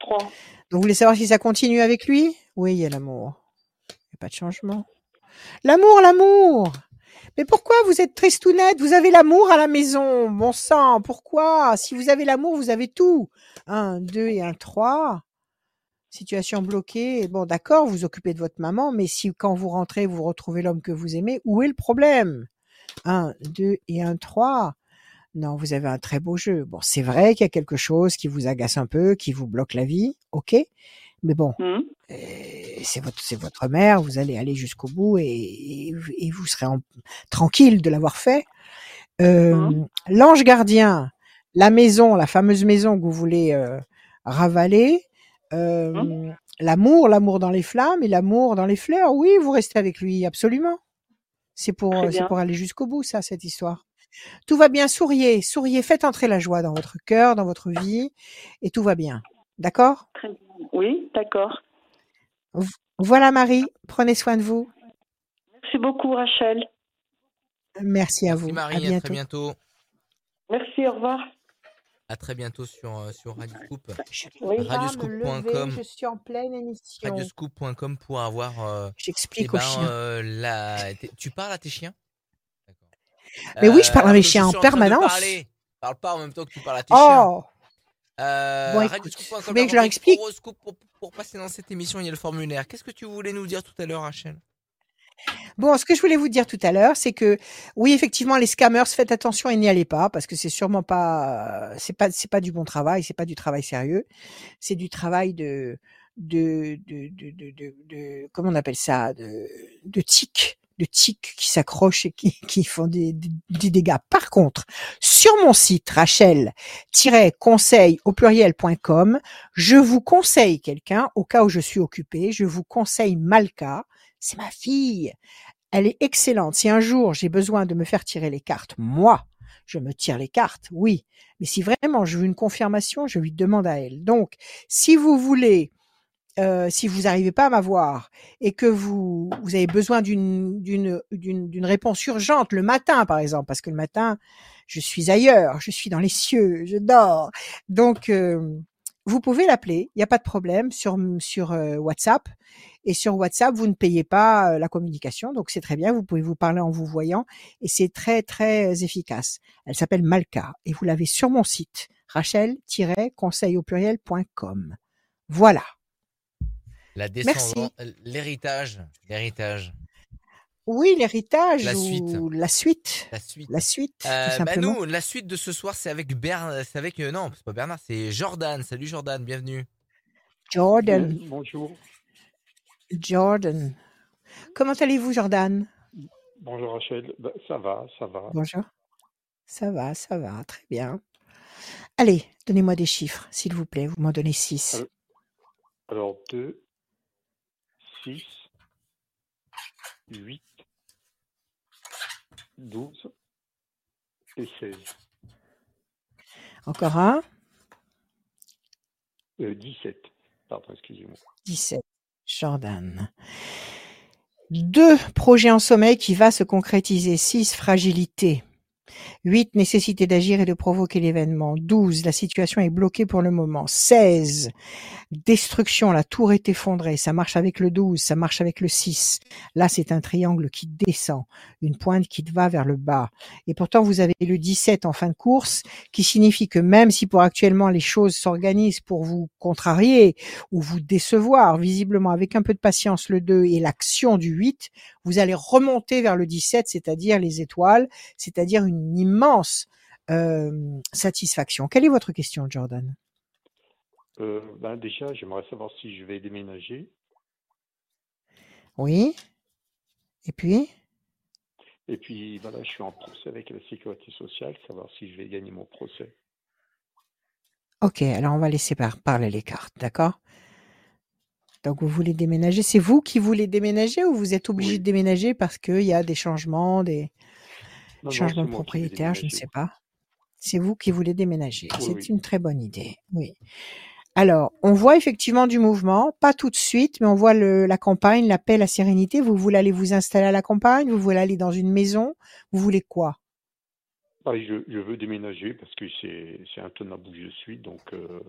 3. Donc vous voulez savoir si ça continue avec lui? Oui, il y a l'amour. Il n'y a pas de changement. L'amour, l'amour Mais pourquoi vous êtes tristounette Vous avez l'amour à la maison, bon sang. Pourquoi? Si vous avez l'amour, vous avez tout. Un, deux et un trois. Situation bloquée. Bon, d'accord, vous occupez de votre maman, mais si quand vous rentrez, vous retrouvez l'homme que vous aimez, où est le problème? Un, deux et un trois. Non, vous avez un très beau jeu. Bon, c'est vrai qu'il y a quelque chose qui vous agace un peu, qui vous bloque la vie, ok. Mais bon, mmh. euh, c'est votre, c'est votre mère, vous allez aller jusqu'au bout et, et, vous serez tranquille de l'avoir fait. Euh, mmh. L'ange gardien, la maison, la fameuse maison que vous voulez euh, ravaler, mmh. l'amour, l'amour dans les flammes et l'amour dans les fleurs. Oui, vous restez avec lui, absolument. C'est pour, c'est pour aller jusqu'au bout, ça, cette histoire. Tout va bien, souriez, souriez, faites entrer la joie dans votre cœur, dans votre vie, et tout va bien. D'accord? Oui, d'accord. Voilà Marie, prenez soin de vous. Merci beaucoup Rachel. Merci à vous. Marie, à, très bientôt. Merci, au revoir. À très bientôt sur, euh, sur Radio Scoop. Radioscoop.com. Je suis en pleine émission. Radioscoop.com pour avoir. Euh, J'explique eh ben, aux chiens. Euh, la... Tu parles à tes chiens? Mais oui, je parle à mes chiens en permanence. Parle pas en même temps que tu parles à tes chiens. Oh euh, bon, mais je leur explique. Pour, pour, passer dans cette émission, il y a le formulaire. Qu'est-ce que tu voulais nous dire tout à l'heure, Rachel? Bon, ce que je voulais vous dire tout à l'heure, c'est que oui, effectivement, les scammers, faites attention et n'y allez pas parce que c'est sûrement pas, c'est pas, c'est pas du bon travail, c'est pas du travail sérieux, c'est du travail de, de, de, de, de, de, comment on appelle ça, de, de tic de tics qui s'accrochent et qui, (laughs) qui font des, des, dégâts. Par contre, sur mon site rachel-conseil au pluriel.com, je vous conseille quelqu'un au cas où je suis occupée. Je vous conseille Malka. C'est ma fille. Elle est excellente. Si un jour j'ai besoin de me faire tirer les cartes, moi, je me tire les cartes, oui. Mais si vraiment je veux une confirmation, je lui demande à elle. Donc, si vous voulez euh, si vous n'arrivez pas à m'avoir et que vous, vous avez besoin d'une, d'une, réponse urgente le matin, par exemple, parce que le matin, je suis ailleurs, je suis dans les cieux, je dors. Donc, euh, vous pouvez l'appeler, il n'y a pas de problème sur, sur euh, WhatsApp. Et sur WhatsApp, vous ne payez pas la communication, donc c'est très bien. Vous pouvez vous parler en vous voyant et c'est très très efficace. Elle s'appelle Malka et vous l'avez sur mon site rachel-conseil au pluriel.com. Voilà. La descendance, l'héritage, l'héritage. Oui, l'héritage la suite. la suite. La suite. La suite. Euh, bah nous, la suite de ce soir, c'est avec Bernard, c'est avec euh, non, c'est pas Bernard, c'est Jordan. Salut Jordan, bienvenue. Jordan. bonjour. Jordan. Comment allez-vous, Jordan? Bonjour Rachel. Bah, ça va, ça va. Bonjour. Ça va, ça va, très bien. Allez, donnez-moi des chiffres, s'il vous plaît. Vous m'en donnez six. Alors 2, 6, 8, 12 et 16. Encore un euh, 17. Pardon, excusez-moi. 17. Jordan. Deux projets en sommeil qui va se concrétiser. 6. Fragilité. 8. Nécessité d'agir et de provoquer l'événement. 12. La situation est bloquée pour le moment. 16. Destruction, la tour est effondrée. Ça marche avec le 12, ça marche avec le 6. Là, c'est un triangle qui descend, une pointe qui va vers le bas. Et pourtant, vous avez le 17 en fin de course, qui signifie que même si pour actuellement les choses s'organisent pour vous contrarier ou vous décevoir, visiblement avec un peu de patience le 2 et l'action du 8, vous allez remonter vers le 17, c'est-à-dire les étoiles, c'est-à-dire une immense euh, satisfaction. Quelle est votre question, Jordan? Euh, ben déjà, j'aimerais savoir si je vais déménager. Oui. Et puis? Et puis, voilà, je suis en procès avec la sécurité sociale, savoir si je vais gagner mon procès. Ok, alors on va laisser parler les cartes, d'accord? Donc vous voulez déménager. C'est vous qui voulez déménager ou vous êtes obligé de déménager parce qu'il y a des changements, des changements de propriétaire, je ne sais pas. C'est vous qui voulez déménager. c'est une très bonne idée. Oui. Alors, on voit effectivement du mouvement, pas tout de suite, mais on voit le, la campagne, la paix, la sérénité. Vous voulez aller vous installer à la campagne? Vous voulez aller dans une maison? Vous voulez quoi? Ah, je, veux déménager parce que c'est intenable où je suis, donc euh,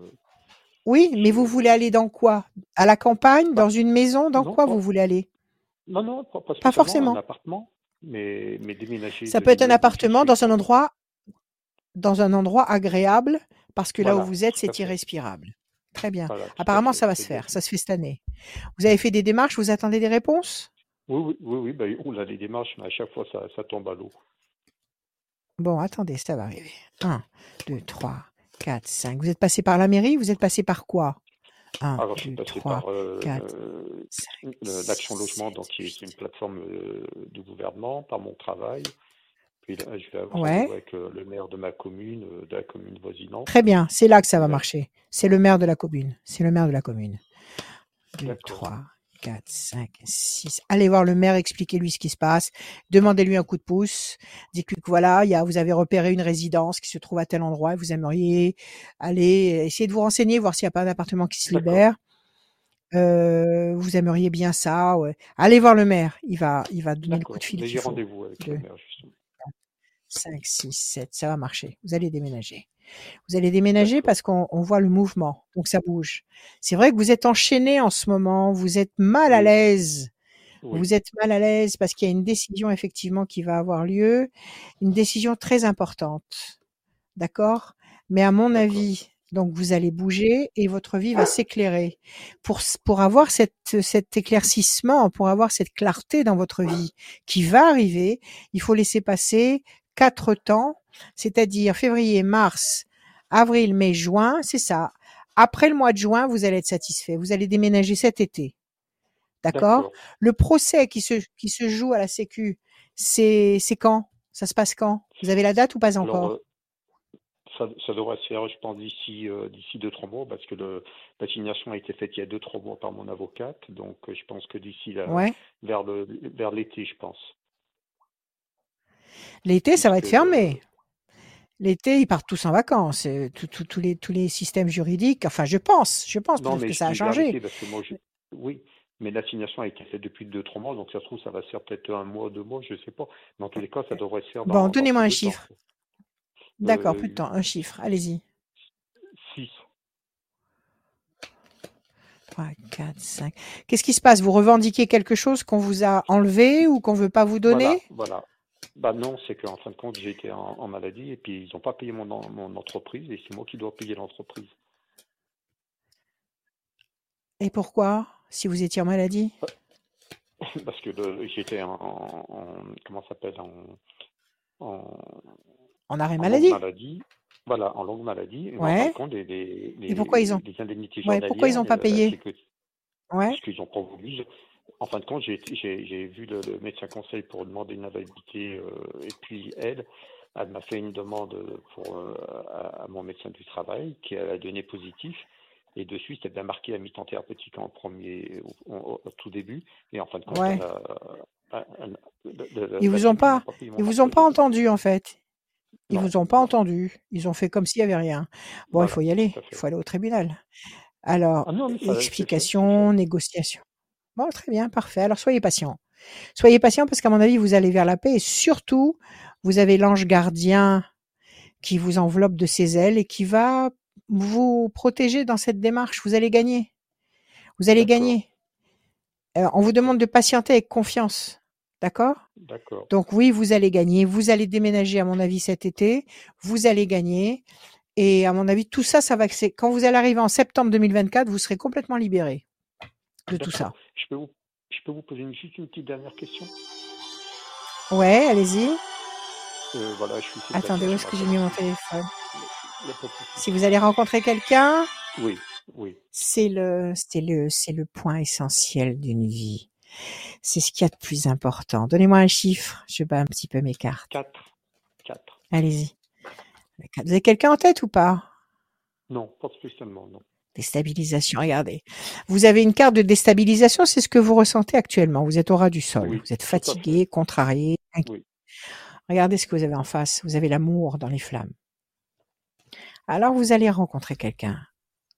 oui, mais vous voulez aller dans quoi? À la campagne, dans une maison, dans quoi vous voulez aller? Non, non, pas, pas, forcément. Un appartement. Mais, mais déménager. Ça peut être un appartement dans un endroit, dans un endroit agréable, parce que là où vous êtes, c'est irrespirable. Très bien. Apparemment, ça va se faire. Ça se fait cette année. Vous avez fait des démarches, vous attendez des réponses? Oui, oui, oui. Ben, on a des démarches, mais à chaque fois, ça, ça tombe à l'eau. Bon, attendez, ça va arriver. 1, 2, 3, 4, 5. Vous êtes passé par la mairie? Vous êtes passé par quoi? 1, Alors, 2, je suis passé 3, par euh, 4, euh, l'Action Logement, donc qui est une plateforme euh, du gouvernement, par mon travail. Puis là, je vais avoir ouais. avec euh, le maire de ma commune, euh, de la commune voisinante. Très bien, c'est là que ça va marcher. C'est le maire de la commune. C'est le maire de la commune. 2, 3, 4, 5, 6. Allez voir le maire, expliquez-lui ce qui se passe. Demandez-lui un coup de pouce. Dites-lui que voilà, il y a, vous avez repéré une résidence qui se trouve à tel endroit et vous aimeriez aller essayer de vous renseigner, voir s'il n'y a pas d'appartement qui se libère. Euh, vous aimeriez bien ça. Ouais. Allez voir le maire. Il va, il va donner le coup de fil. J'ai rendez-vous avec le maire, justement. 5, 6, 7, ça va marcher. Vous allez déménager. Vous allez déménager parce qu'on voit le mouvement, donc ça bouge. C'est vrai que vous êtes enchaîné en ce moment, vous êtes mal à l'aise. Vous êtes mal à l'aise parce qu'il y a une décision effectivement qui va avoir lieu, une décision très importante. D'accord? Mais à mon avis, donc vous allez bouger et votre vie va s'éclairer. Pour, pour avoir cette, cet éclaircissement, pour avoir cette clarté dans votre vie qui va arriver, il faut laisser passer quatre temps, c'est-à-dire février, mars, avril, mai, juin, c'est ça. Après le mois de juin, vous allez être satisfait. Vous allez déménager cet été. D'accord? Le procès qui se, qui se joue à la Sécu, c'est quand? Ça se passe quand? Vous avez la date ou pas encore? euh, ça, ça, devrait se faire, je pense, d'ici euh, d'ici deux trois mois, parce que l'assignation a été faite il y a deux trois mois par mon avocate, donc euh, je pense que d'ici vers le vers l'été, je pense. L'été, ça va être fermé. L'été, ils partent tous en vacances. Tous les, tous les systèmes juridiques, enfin, je pense, je pense que ça a changé. oui, mais l'assignation a été faite depuis 2-3 mois, donc ça se trouve, ça va se faire peut-être un mois, deux mois, je ne sais pas. Mais en tous les cas, ça devrait se faire. Bon, donnez-moi un chiffre. D'accord, plus de temps, un chiffre, allez-y. 6. 3, 4, 5. Qu'est-ce qui se passe? Vous revendiquez quelque chose qu'on vous a enlevé ou qu'on ne veut pas vous donner? Voilà. Bah non, c'est qu'en fin de compte, j'ai été en, maladie et puis ils n'ont pas payé mon, mon entreprise et c'est moi qui dois payer l'entreprise. Et pourquoi Si vous étiez en maladie? (laughs) Parce que j'étais en, comment s'appelle en, en, arrêt maladie? maladie. Voilà, en longue maladie. Et, ouais. compte, et pourquoi ils ont indemnités ouais, Pourquoi ils n'ont pas payé? ouais. Parce qu'ils n'ont pas voulu. En fin de compte, j'ai vu le, médecin conseil pour demander une invalidité euh, et puis elle, elle m'a fait une demande pour, euh, à, mon médecin du travail qui a donné positif. Et de suite, elle a marqué à mi-temps thérapeutique en premier, au, tout début. Et en fin de compte, ouais. ils vous ont pas, ils vous ont pas entendu en fait. Ils ne vous ont pas entendu. Ils ont fait comme s'il n'y avait rien. Bon, il faut y aller. Il faut aller au tribunal. Alors, ah explication, négociation. Bon, très bien, parfait. Alors soyez patient. Soyez patient parce qu'à mon avis, vous allez vers la paix et surtout, vous avez l'ange gardien qui vous enveloppe de ses ailes et qui va vous protéger dans cette démarche. Vous allez gagner. Vous allez gagner. Euh, on vous demande de patienter avec confiance. D'accord? D'accord. Donc oui, vous allez gagner. Vous allez déménager, à mon avis, cet été. Vous allez gagner. Et à mon avis, tout ça, ça va. Quand vous allez arriver en septembre 2024, vous serez complètement libéré de tout ça. Je peux vous, je peux vous poser une, juste une petite dernière question? Ouais, allez-y. Euh, voilà, je suis Attendez, où est-ce que j'ai mis mon téléphone? Si vous allez rencontrer quelqu'un, oui, oui. C'est le, c'est le, c'est le point essentiel d'une vie. C'est ce qu'il y a de plus important. Donnez-moi un chiffre. Je bats un petit peu mes cartes. 4. 4. Allez-y. Vous avez quelqu'un en tête ou pas? Non, pas spécialement, non. Déstabilisation, regardez. Vous avez une carte de déstabilisation, c'est ce que vous ressentez actuellement. Vous êtes au ras du sol, vous êtes fatigué, contrarié. Regardez ce que vous avez en face. Vous avez l'amour dans les flammes. Alors vous allez rencontrer quelqu'un.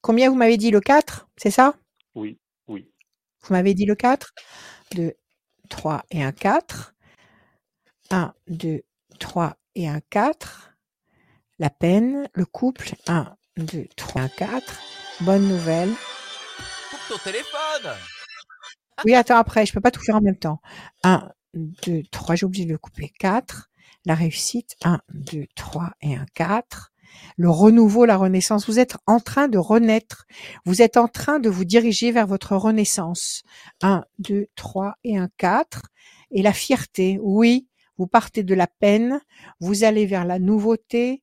Combien vous m'avez dit le 4 C'est ça? Oui, oui. Vous m'avez dit le 4 2, 3 et un 4. 1, 2, 3 et un 4. La peine, le couple, 1, 2, 3, 4. Bonne nouvelle. Coupe ton téléphone Oui, attends, après, je peux pas tout faire en même temps. 1, 2, 3, j'ai oublié de le couper, 4. La réussite, 1, 2, 3 et un 4. Le renouveau, la renaissance, vous êtes en train de renaître. Vous êtes en train de vous diriger vers votre renaissance. 1, 2, 3 et un 4. Et la fierté, oui, vous partez de la peine, vous allez vers la nouveauté,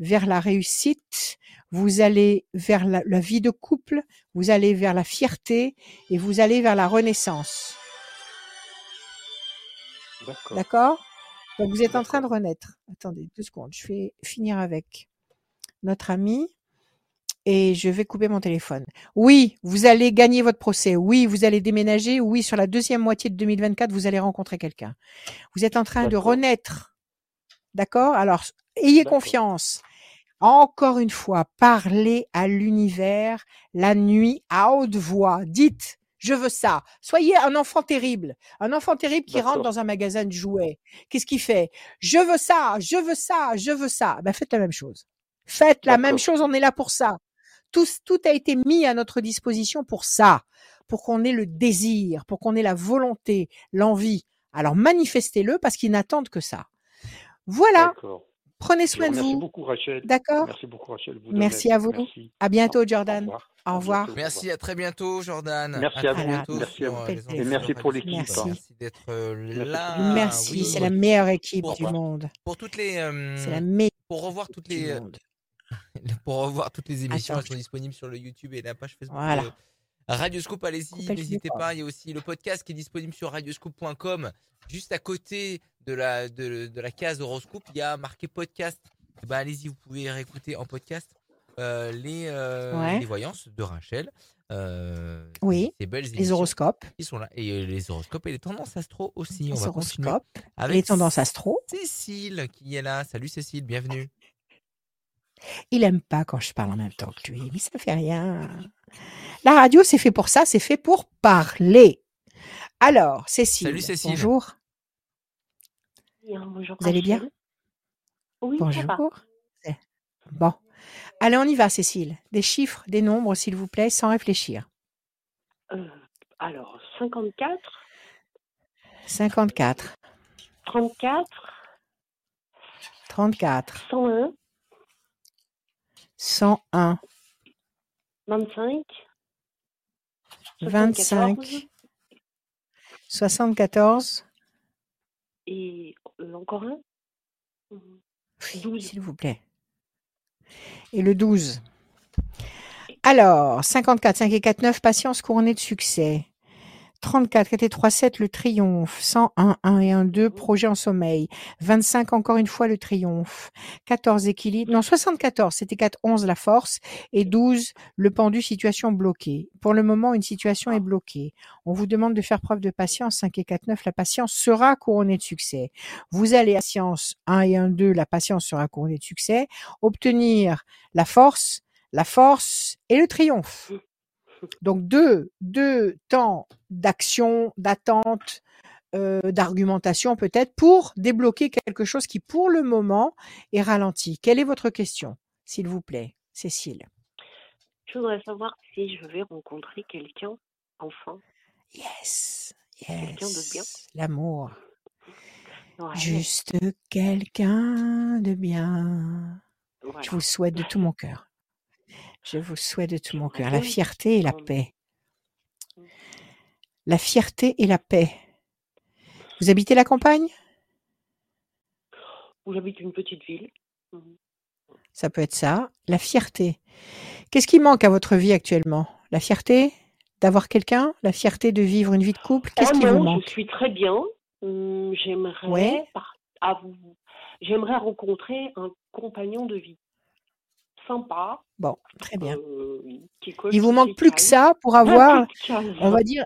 vers la réussite, vous allez vers la, vie de couple, vous allez vers la fierté et vous allez vers la renaissance. D'accord Donc vous êtes en train de renaître. Attendez deux secondes, je vais finir avec notre ami et je vais couper mon téléphone. Oui, vous allez gagner votre procès. Oui, vous allez déménager. Oui, sur la deuxième moitié de 2024, vous allez rencontrer quelqu'un. Vous êtes en train de renaître. D'accord? Alors, ayez confiance. Encore une fois, parlez à l'univers la nuit à haute voix. Dites, je veux ça. Soyez un enfant terrible. Un enfant terrible qui rentre dans un magasin de jouets. Qu'est-ce qu'il fait? Je veux ça, je veux ça, je veux ça. Ben, faites la même chose. Faites la même chose, on est là pour ça. Tout, tout a été mis à notre disposition pour ça, pour qu'on ait le désir, pour qu'on ait la volonté, l'envie. Alors manifestez-le parce qu'ils n'attendent que ça. Voilà. Prenez soin de vous. Merci beaucoup Rachel. D'accord. Merci beaucoup Rachel. merci à vous. À bientôt Jordan. Au revoir. Merci, à très bientôt Jordan. Merci à, vous. Merci Et merci pour l'équipe. Merci, merci d'être euh, là. Merci, c'est la meilleure équipe du monde. Pour toutes les. Euh, c'est la meilleure. Pour revoir toutes les. (laughs) pour revoir toutes les émissions, elles sont disponibles sur le YouTube et la page Facebook. Voilà. Radioscope, allez-y, n'hésitez pas. Il y a aussi le podcast qui est disponible sur radioscope.com. Juste à côté de la, de, la case horoscope, il y a marqué podcast. Bah, allez-y, vous pouvez réécouter en podcast euh, les, euh, les voyances de Rachel. Euh, oui, les horoscopes. Qui sont là. Et les horoscopes et les tendances astro aussi. Les On va avec les tendances astro. Cécile qui est là. Salut Cécile, bienvenue. Il aime pas quand je parle en même temps que lui, mais ça fait rien. La radio, c'est fait pour ça, c'est fait pour parler. Alors, Cécile. Salut Cécile. Bonjour. Bonjour. Vous allez bien? Oui, Bonjour. Bon. Allez, on y va, Cécile. Des chiffres, des nombres, s'il vous plaît, sans réfléchir. Euh, alors, 54. 54. 34. 34. 101. 101. 25. 25. 74. Et euh, encore un? 12. S'il vous plaît. Et le 12. Alors, 54, 5 et 4, 9, patience couronnée de succès. 34, 4 et 3, 7, le triomphe. 101, 1 et 1, 2, projet en sommeil. 25, encore une fois, le triomphe. 14, équilibre. Non, 74, c'était 4, 11, la force. Et 12, le pendu, situation bloquée. Pour le moment, une situation est bloquée. On vous demande de faire preuve de patience. 5 et 4, 9, la patience sera couronnée de succès. Vous allez à science 1 et 1, 2, la patience sera couronnée de succès. Obtenir la force, la force et le triomphe. Donc deux, deux temps d'action, d'attente, euh, d'argumentation peut-être pour débloquer quelque chose qui pour le moment est ralenti. Quelle est votre question, s'il vous plaît, Cécile? Je voudrais savoir si je vais rencontrer quelqu'un enfin. Yes, Quelqu'un de bien. L'amour. Juste quelqu'un de bien. Je vous souhaite de tout mon cœur. Je vous souhaite de tout mon cœur la fierté et la paix. La fierté et la paix. Vous habitez la campagne? J'habite une petite ville. Mmh. Ça peut être ça. La fierté. Qu'est-ce qui manque à votre vie actuellement? La fierté d'avoir quelqu'un? La fierté de vivre une vie de couple? Qu'est-ce oh qui vous manque Je suis très bien. Mmh, j'aimerais, j'aimerais rencontrer un compagnon de vie sympa. Bon, très bien. Euh, il vous manque plus que ça pour (laughs) avoir, on va dire,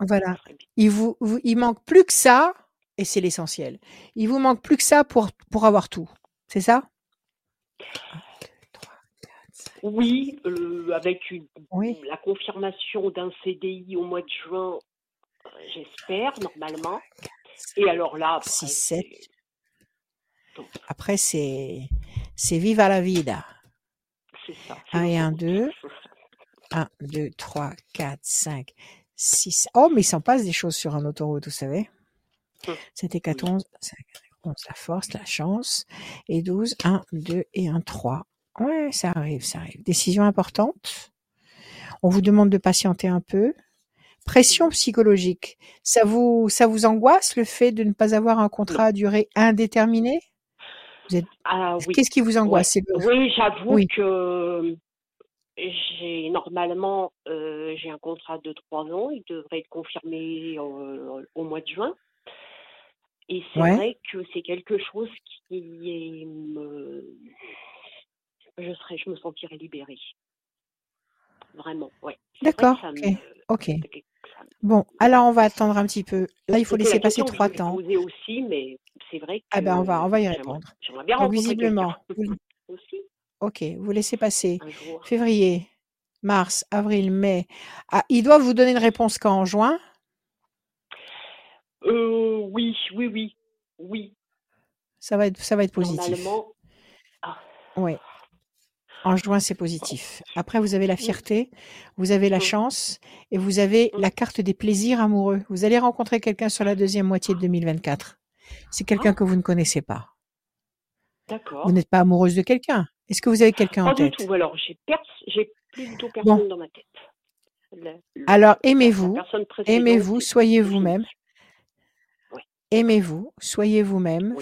voilà. Il vous, il manque plus que ça, et c'est l'essentiel. Il vous manque plus que ça pour, pour avoir tout. C'est ça? Oui, euh, avec une, la confirmation d'un CDI au mois de juin, euh, j'espère, normalement. Et alors là, après, 6, 7. Après, c'est c'est Viva la vida. C'est ça. 1 et 1, 2. 1, 2, 3, 4, 5, 6. Oh, mais il s'en passe des choses sur un autoroute, vous savez. C'était 14, 11, la force, la chance. Et 12, 1, 2 et 1, 3. Ouais, ça arrive, ça arrive. Décision importante. On vous demande de patienter un peu. Pression psychologique. Ça vous, ça vous angoisse le fait de ne pas avoir un contrat à durée indéterminée? Ah, oui. Qu'est-ce qui vous angoisse Oui, j'avoue que j'ai normalement euh, j'ai un contrat de trois ans. Il devrait être confirmé au mois de juin. Et c'est vrai que c'est quelque chose qui est, me, je serais, je me sentirais libérée. Vraiment, ouais. D'accord. Ok. Bon, alors on va attendre un petit peu. Là, il faut laisser passer trois temps. aussi, mais c'est vrai que. Ah ben, on va, on va y répondre. J'aimerais bien rencontrer visiblement. (laughs) aussi. Ok, vous laissez passer. Février, mars, avril, mai. Ah, ils doivent vous donner une réponse quand? En juin? Euh, Oui, oui, oui, oui. Ça va être, ça va être positif. Normalement. Ah. Oui. En juin, c'est positif. Après, vous avez la fierté, vous avez la chance et vous avez la carte des plaisirs amoureux. Vous allez rencontrer quelqu'un sur la deuxième moitié de 2024. C'est quelqu'un ah. que vous ne connaissez pas. D'accord. Vous n'êtes pas amoureuse de quelqu'un. Est-ce que vous avez quelqu'un en tête Pas du tout. Alors, j'ai, plus du tout personne dans ma tête. Alors, aimez-vous. Aimez-vous, soyez vous-même. Aimez-vous, soyez vous-même.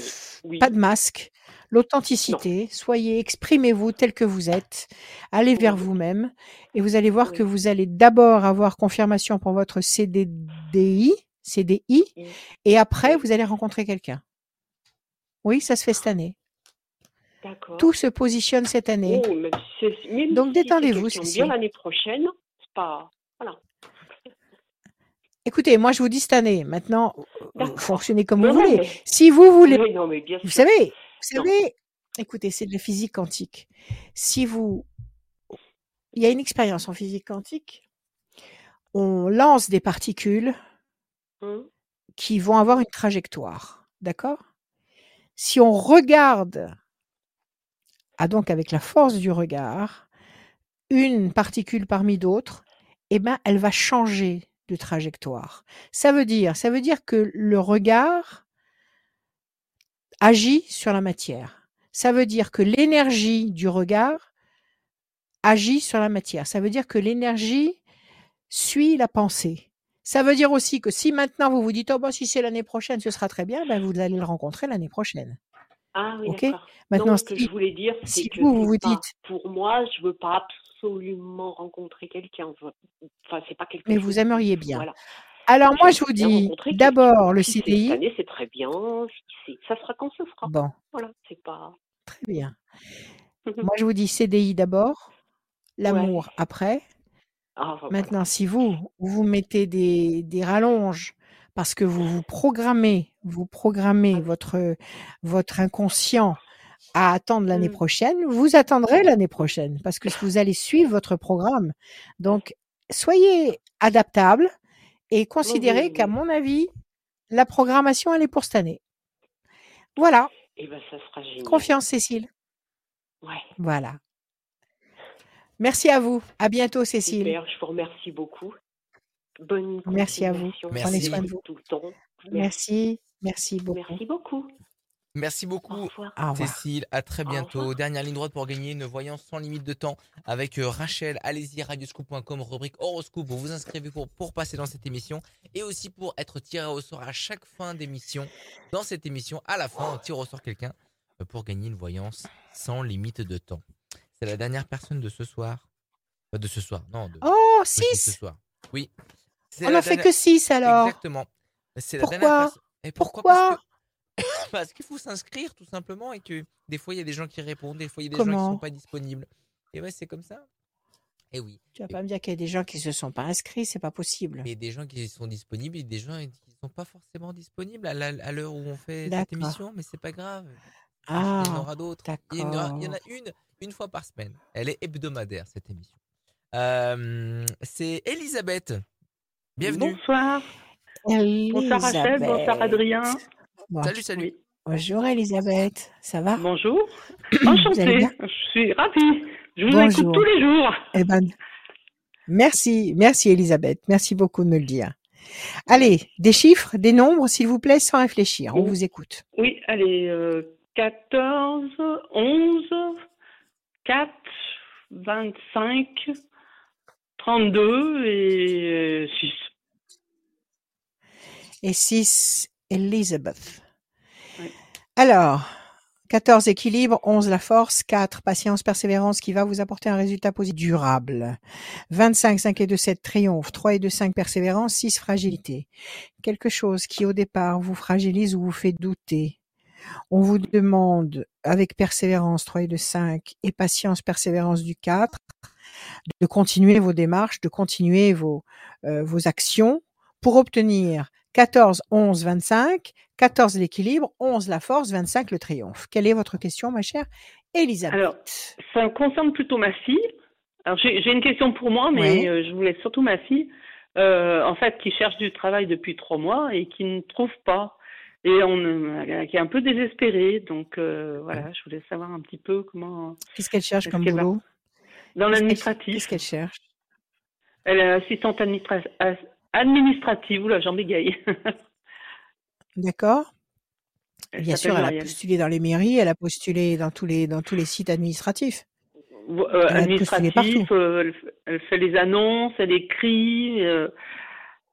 Pas de masque. L'authenticité, soyez, exprimez-vous tel que vous êtes. Allez vers vous-même et vous allez voir que vous allez d'abord avoir confirmation pour votre CDDI, CDI, et après vous allez rencontrer quelqu'un. Oui, ça se fait cette année. Tout se positionne cette année. Oh, Donc détendez-vous. bien l'année prochaine, c'est pas. Voilà. Écoutez, moi je vous dis cette année. Maintenant, fonctionnez comme vous voulez. Si vous voulez, vous savez, écoutez, c'est de la physique quantique. Si vous, il y a une expérience en physique quantique. On lance des particules mmh. qui vont avoir une trajectoire, d'accord? Si on regarde, ah donc avec la force du regard, une particule parmi d'autres, eh ben elle va changer de trajectoire. Ça veut dire, ça veut dire que le regard agit sur la matière. Ça veut dire que l'énergie du regard agit sur la matière. Ça veut dire que l'énergie suit la pensée. Ça veut dire aussi que si maintenant vous vous dites oh bah si c'est l'année prochaine ce sera très bien, ben vous allez le rencontrer l'année prochaine. Ah oui, ok? Maintenant, ce que je voulais dire, c'est que vous, vous dites, pour moi, je veux pas absolument rencontrer quelqu'un. Enfin, c'est pas quelque Mais vous aimeriez bien. Voilà. Alors moi, je vous dis d'abord le CDI. Cette année, c'est très bien. Ça sera quand ce sera? Bon. Voilà, c'est pas. Très bien. (laughs) moi, je vous dis CDI d'abord, l'amour après. Ah, Maintenant, si vous, vous mettez des, des rallonges parce que vous vous programmez, vous programmez votre, votre inconscient à attendre l'année mmh. prochaine, vous attendrez l'année prochaine parce que vous allez suivre votre programme. Donc, soyez adaptable, et considérer qu'à mon avis, la programmation, elle est pour cette année. Voilà. Et eh ben, ça sera génial. Confiance, Cécile. Ouais. Voilà. Merci à vous. À bientôt, Cécile. Super, je vous remercie beaucoup. Bonne Merci à vous. Prenez soin de vous. Merci. Merci beaucoup. Merci beaucoup. Merci beaucoup, Cécile. À très bientôt. Dernière ligne droite pour gagner une voyance sans limite de temps avec euh, Rachel. Allez-y, radioscoop.com, rubrique horoscope. Vous vous inscrivez pour, pour passer dans cette émission et aussi pour être tiré au sort à chaque fin d'émission. Dans cette émission, à la fin, on tire au sort quelqu'un euh, pour gagner une voyance sans limite de temps. C'est la dernière personne de ce soir. De ce soir, non. De, oh, 6 Ce soir. Oui. On n'a fait que 6 alors. Exactement. C'est la dernière Et pourquoi, Parce (laughs) qu'il faut s'inscrire tout simplement et que des fois il y a des gens qui répondent, des fois il y a des gens qui ne sont pas disponibles. Et ouais, c'est comme ça. Et oui. Tu vas pas me dire qu'il y a des gens qui se sont pas inscrits, c'est pas possible. Il y a des gens qui sont disponibles et des gens qui ne sont pas forcément disponibles à l'heure où on fait cette émission, mais c'est pas grave. Ah, il y en aura d'autres. Il, y en a une une fois par semaine. Elle est hebdomadaire cette émission. Euh, c'est Elisabeth. Bienvenue. Bonsoir. Bonsoir Rachel, bonsoir Adrien. Salut, salut. Bonjour Elisabeth, ça va? Bonjour, enchantée, je suis ravie, je vous écoute tous les jours. Eh ben, merci, merci Elisabeth, merci beaucoup de me le dire. Allez, des chiffres, des nombres, s'il vous plaît, sans réfléchir. On vous écoute. Oui, allez, 14, 11, 4, 25, 32 et 6. Et 6, Elizabeth. Alors, 14 équilibre, 11 la force, 4 patience, persévérance qui va vous apporter un résultat positif durable. 25, 5 et 2, 7 triomphe, 3 et 2, 5 persévérance, 6 fragilité. Quelque chose qui au départ vous fragilise ou vous fait douter. On vous demande avec persévérance 3 et 2, 5 et patience, persévérance du 4 de continuer vos démarches, de continuer vos, euh, vos actions pour obtenir 14, 11, 25, 14 l'équilibre, 11 la force, 25 le triomphe. Quelle est votre question, ma chère Elisabeth Alors, ça concerne plutôt ma fille. Alors, j'ai une question pour moi, mais euh, je voulais surtout ma fille, euh, en fait, qui cherche du travail depuis trois mois et qui ne trouve pas. Et on, euh, qui est un peu désespérée. Donc, voilà, je voulais savoir un petit peu comment. Qu'est-ce qu'elle cherche comme boulot? Dans l'administratif. Qu'est-ce qu'elle cherche? Elle est assistante administrative administrative. Oula, j'en bégaye. (laughs) D'accord. Bien sûr, elle a postulé dans les mairies, elle a postulé dans tous les, dans tous les sites administratifs. Euh, administratif, euh, elle, fait les annonces, elle écrit, euh,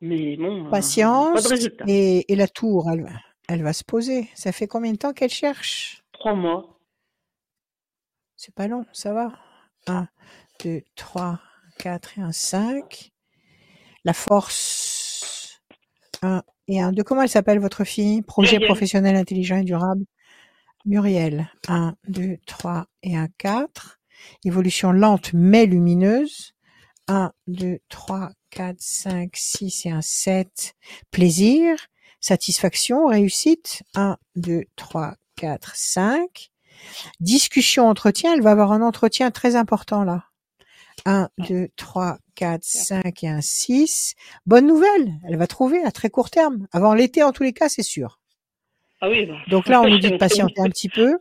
mais bon. Patience. Pas de résultat. Et, et, la tour, elle, elle va se poser. Ça fait combien de temps qu'elle cherche? Trois mois. C'est pas long, ça va. Un, deux, trois, quatre et un cinq. La force. Un et un. De comment elle s'appelle votre fille? Projet professionnel intelligent et durable. Muriel. 1, 2, 3 et un 4. Évolution lente mais lumineuse. 1, 2, 3, 4, 5, 6 et un 7. Plaisir. Satisfaction, réussite. 1, 2, 3, 4, 5. Discussion, entretien. Elle va avoir un entretien très important là. 1, 2, 3, 4, 5 et un 6. Bonne nouvelle, elle va trouver à très court terme. Avant l'été, en tous les cas, c'est sûr. Ah oui, bah, Donc là, on nous dit de patienter un petit peu.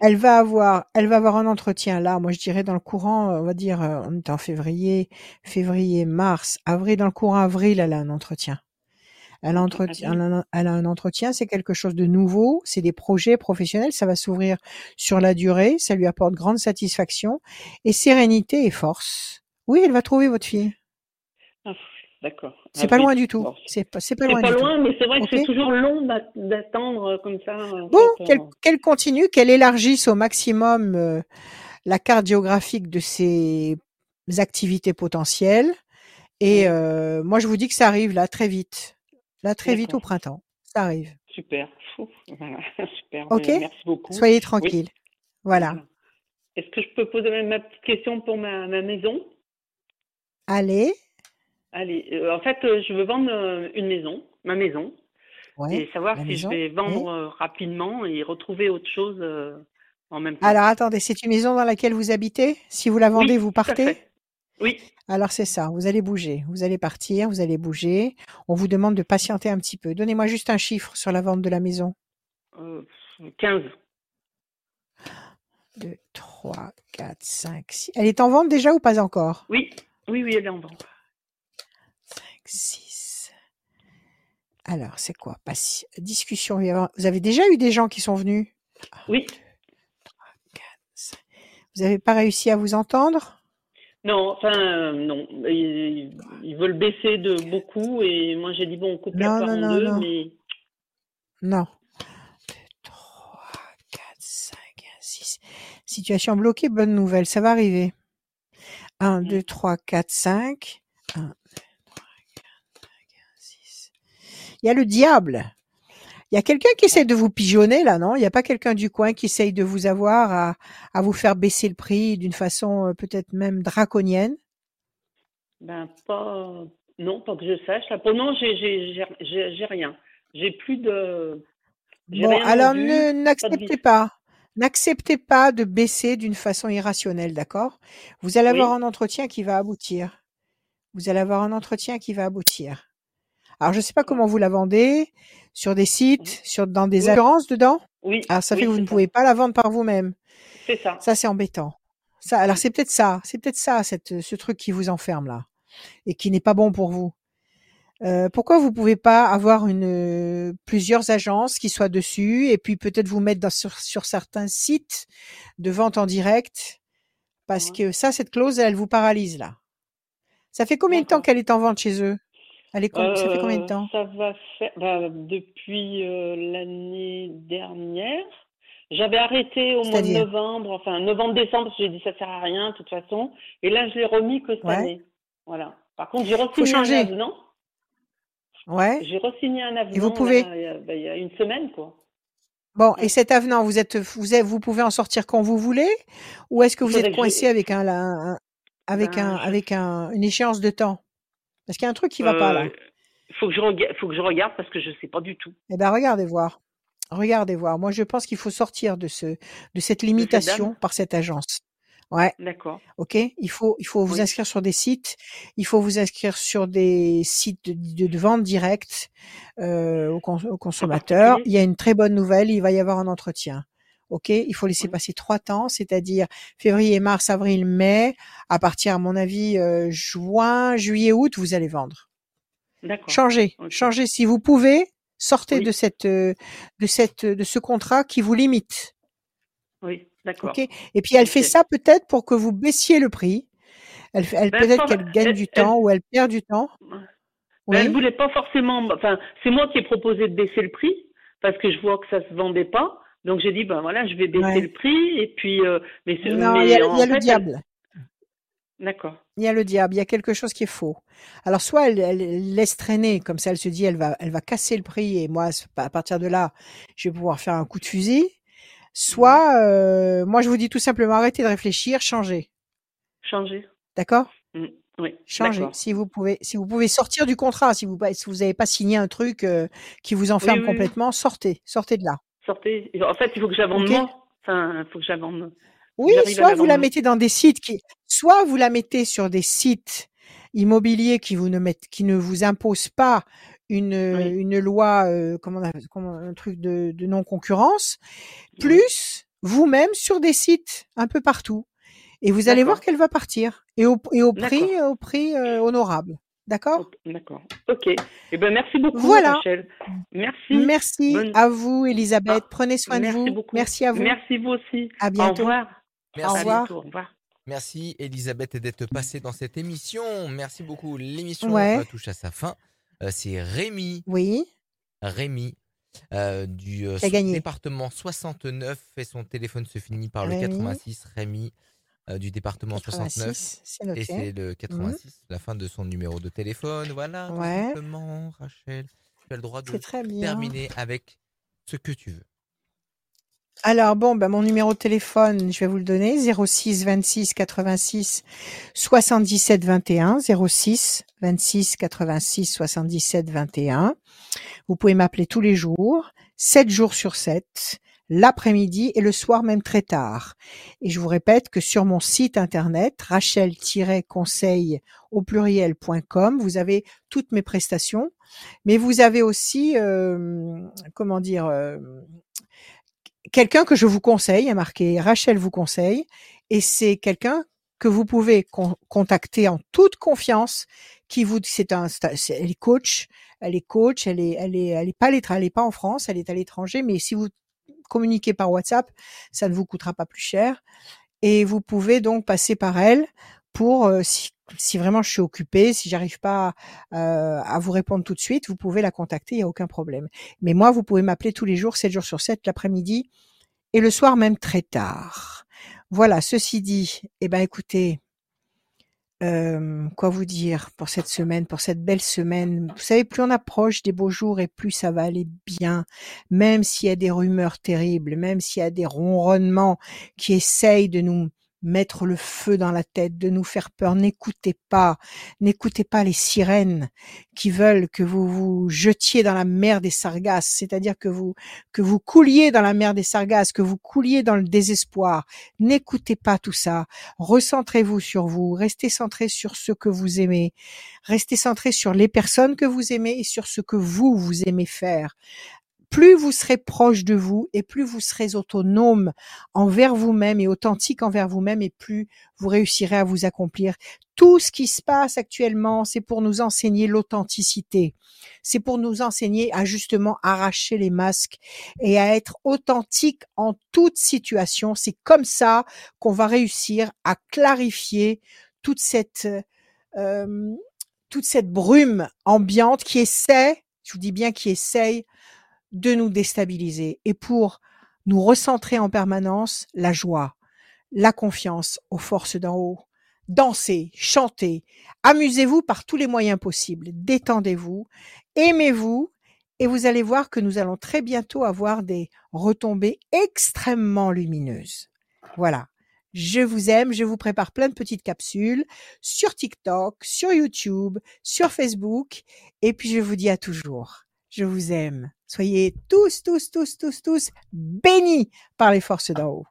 Elle va avoir, elle va avoir un entretien là. Moi, je dirais dans le courant, on va dire, euh, on est en février, février, mars, avril. Dans le courant avril, elle a un entretien. Elle, entretien, elle a un entretien, c'est quelque chose de nouveau, c'est des projets professionnels, ça va s'ouvrir sur la durée, ça lui apporte grande satisfaction et sérénité et force. Oui, elle va trouver votre fille. Ah, d'accord. C'est pas loin du tout. C'est pas, pas loin. C'est pas loin, mais c'est vrai que c'est toujours long d'attendre euh, comme ça. Bon, euh. qu'elle continue, qu'elle élargisse au maximum euh, la carte géographique de ses activités potentielles. Et moi, je vous dis que ça arrive là très vite. Là, très vite au printemps. Ça arrive. Super. (laughs) (laughs) Super. Ok. Merci beaucoup. Soyez tranquille. Voilà. Est-ce que je peux poser ma petite question pour ma, maison? Allez. Allez. Euh, en fait, euh, je veux vendre euh, une maison, ma maison, et savoir si je vais vendre rapidement et retrouver autre chose en même temps. Alors, attendez, c'est une maison dans laquelle vous habitez? Si vous la vendez, vous partez? Oui. Alors c'est ça, vous allez bouger, vous allez partir, vous allez bouger. On vous demande de patienter un petit peu. Donnez-moi juste un chiffre sur la vente de la maison. Euh, 15. 2, 3, 4, 5, 6. Elle est en vente déjà ou pas encore? Oui, oui, oui, elle est en vente. 5, 6. Alors, c'est quoi? Discussion. Vous avez déjà eu des gens qui sont venus? Oui. 2, 3, 4, 5. Vous n'avez pas réussi à vous entendre? Non, enfin, euh, non. Ils, veulent baisser de beaucoup et moi j'ai dit, bon, on coupe la part en deux, mais. Non. 2, 3, 4, 5, 6. Situation bloquée, bonne nouvelle, ça va arriver. 1, 2, 3, 4, 5. 1, 2, 3, 4, 5, 6. Il y a le diable. Il y a quelqu'un qui essaie de vous pigeonner là, non? Il n'y a pas quelqu'un du coin qui essaye de vous avoir à, à vous faire baisser le prix d'une façon euh, peut-être même draconienne? Ben pas, non, pas que je sache. Là, pour moment, j'ai rien. J'ai plus de. Bon, alors n'acceptez pas. N'acceptez pas de baisser d'une façon irrationnelle, d'accord? Vous allez avoir un entretien qui va aboutir. Vous allez avoir un entretien qui va aboutir. Alors, je ne sais pas comment vous la vendez, sur des sites, sur dans des assurances dedans? Oui. Alors, ça fait que vous ne pouvez pas la vendre par vous-même. C'est ça. Ça, c'est embêtant. Ça, alors c'est peut-être ça, c'est peut-être ça, cette, ce truc qui vous enferme là, et qui n'est pas bon pour vous. Euh, pourquoi vous pouvez pas avoir une plusieurs agences qui soient dessus et puis peut-être vous mettre dans, sur, sur, certains sites de vente en direct? Parce que ça, cette clause, elle vous paralyse là. Ça fait combien de temps qu'elle est en vente chez eux? Elle est ça fait combien de temps? Ça va faire bah, depuis l'année dernière. J'avais arrêté au mois de novembre, enfin novembre-décembre, j'ai dit ça sert à rien de toute façon. Et là, je l'ai remis que cette année. Voilà. Par contre, j'ai re-signé un avenant. Ouais. J'ai re-signé un avenant. Et vous pouvez. Bah, il, y a, une semaine, quoi. Bon, et cet avenant, vous êtes, vous êtes, vous pouvez en sortir quand vous voulez, ou est-ce que vous êtes coincé avec un, avec ben, un, avec un, une échéance de temps? Parce qu'il y a un truc qui va pas là. Il faut que je regarde, faut que je regarde parce que je sais pas du tout. Eh ben, regardez voir. Regardez voir. Moi, je pense qu'il faut sortir de ce, de cette limitation par cette agence. Ouais. D'accord. Ok? Il faut, il faut vous inscrire sur des sites. Il faut vous inscrire sur des sites de, de, vente directe euh, aux, consommateurs. Il y a une très bonne nouvelle. Il va y avoir un entretien. Ok. Il faut laisser passer trois temps, c'est-à-dire février, mars, avril, mai. À partir, à mon avis, euh, juin, juillet, août, vous allez vendre. D'accord. Changez, changez si vous pouvez. Sortez de cette, de cette, de ce contrat qui vous limite. Oui, d'accord. Ok? Et puis elle fait ça peut-être pour que vous baissiez le prix. Elle, elle ben, peut-être qu'elle gagne du temps ou elle perd du temps. Ben, oui. Elle voulait pas forcément. Enfin, c'est moi qui ai proposé de baisser le prix parce que je vois que ça se vendait pas. Donc j'ai dit ben voilà, je vais baisser le prix et puis. Euh, mais il y a, y a le diable. D'accord. Il y a le diable, il y a quelque chose qui est faux. Alors soit elle, laisse traîner, comme ça elle se dit elle va, elle va casser le prix et moi à partir de là je vais pouvoir faire un coup de fusil. Soit mmh. euh, moi je vous dis tout simplement arrêtez de réfléchir, changez. Changez. D'accord? Mmh. Oui. Changez. Si vous pouvez, si vous pouvez sortir du contrat, si vous si vous n'avez pas signé un truc euh, qui vous enferme complètement, sortez, sortez de là. Sortez. En fait, il faut que j'avance moi. Enfin, il faut que j'avance. Oui, soit vous la mettez dans des sites qui, soit vous la mettez sur des sites immobiliers qui vous ne mettent, qui ne vous imposent pas une, une loi, euh, comment, comment, un truc de, de non concurrence, plus vous-même sur des sites un peu partout. Et vous allez voir qu'elle va partir et au, et au prix, au prix euh, honorable. D'accord D'accord. Ok. Eh ben merci beaucoup, voilà. Rachel. Merci. Merci à vous, Elisabeth. Ah, Prenez soin de vous. Beaucoup. Merci à vous. Merci vous aussi. À bientôt. Au revoir. Merci. Au revoir. Au revoir. Merci Elisabeth d'être passée dans cette émission. Merci beaucoup. L'émission euh, touche à sa fin. Euh, c'est Rémi. Oui. Rémi euh, du département 69 et son téléphone se finit par le 86. Rémi du département 69 et c'est le 86, mmh. la fin de son numéro de téléphone. Voilà, tout simplement, Rachel. Tu as le droit de terminer avec ce que tu veux. Alors bon, ben mon numéro de téléphone, je vais vous le donner, 06 26 86 77 21, 06 26 86 77 21. Vous pouvez m'appeler tous les jours, 7 jours sur 7, l'après-midi et le soir même très tard. Et je vous répète que sur mon site internet, rachel-conseil au pluriel.com, vous avez toutes mes prestations, mais vous avez aussi, euh, comment dire, euh, quelqu'un que je vous conseille, a marqué Rachel vous conseille, et c'est quelqu'un que vous pouvez contacter en toute confiance, qui vous, c'est un, elle est coach, elle est coach, elle est, elle est, elle est pas, elle est pas en France, elle est à l'étranger, mais si vous communiquez par WhatsApp, ça ne vous coûtera pas plus cher, et vous pouvez donc passer par elle pour euh, si, si, vraiment je suis occupée, si j'arrive pas euh, à vous répondre tout de suite, vous pouvez la contacter, il n'y a aucun problème. Mais moi, vous pouvez m'appeler tous les jours, 7 jours sur 7, l'après-midi et le soir même très tard. Voilà, ceci dit, eh ben écoutez, quoi vous dire pour cette semaine, pour cette belle semaine? Vous savez, plus on approche des beaux jours et plus ça va aller bien, même s'il y a des rumeurs terribles, même s'il y a des ronronnements qui essayent de nous mettre le feu dans la tête, de nous faire peur. N'écoutez pas, n'écoutez pas les sirènes qui veulent que vous vous jetiez dans la mer des sargasses, c'est-à-dire que vous que vous couliez dans la mer des sargasses, que vous couliez dans le désespoir. N'écoutez pas tout ça. Recentrez-vous sur vous, restez centré sur ce que vous aimez, restez centré sur les personnes que vous aimez et sur ce que vous vous aimez faire plus vous serez proche de vous et plus vous serez autonome envers vous-même et authentique envers vous-même et plus vous réussirez à vous accomplir. Tout ce qui se passe actuellement, c'est pour nous enseigner l'authenticité. C'est pour nous enseigner à justement arracher les masques et à être authentique en toute situation. C'est comme ça qu'on va réussir à clarifier toute cette euh, toute cette brume ambiante qui essaie, je vous dis bien qui essaye de nous déstabiliser et pour nous recentrer en permanence la joie, la confiance aux forces d'en haut. Dansez, chantez, amusez-vous par tous les moyens possibles, détendez-vous, aimez-vous et vous allez voir que nous allons très bientôt avoir des retombées extrêmement lumineuses. Voilà. Je vous aime, je vous prépare plein de petites capsules sur TikTok, sur YouTube, sur Facebook et puis je vous dis à toujours. Je vous aime. Soyez tous, tous, tous, tous, tous bénis par les forces d'en haut.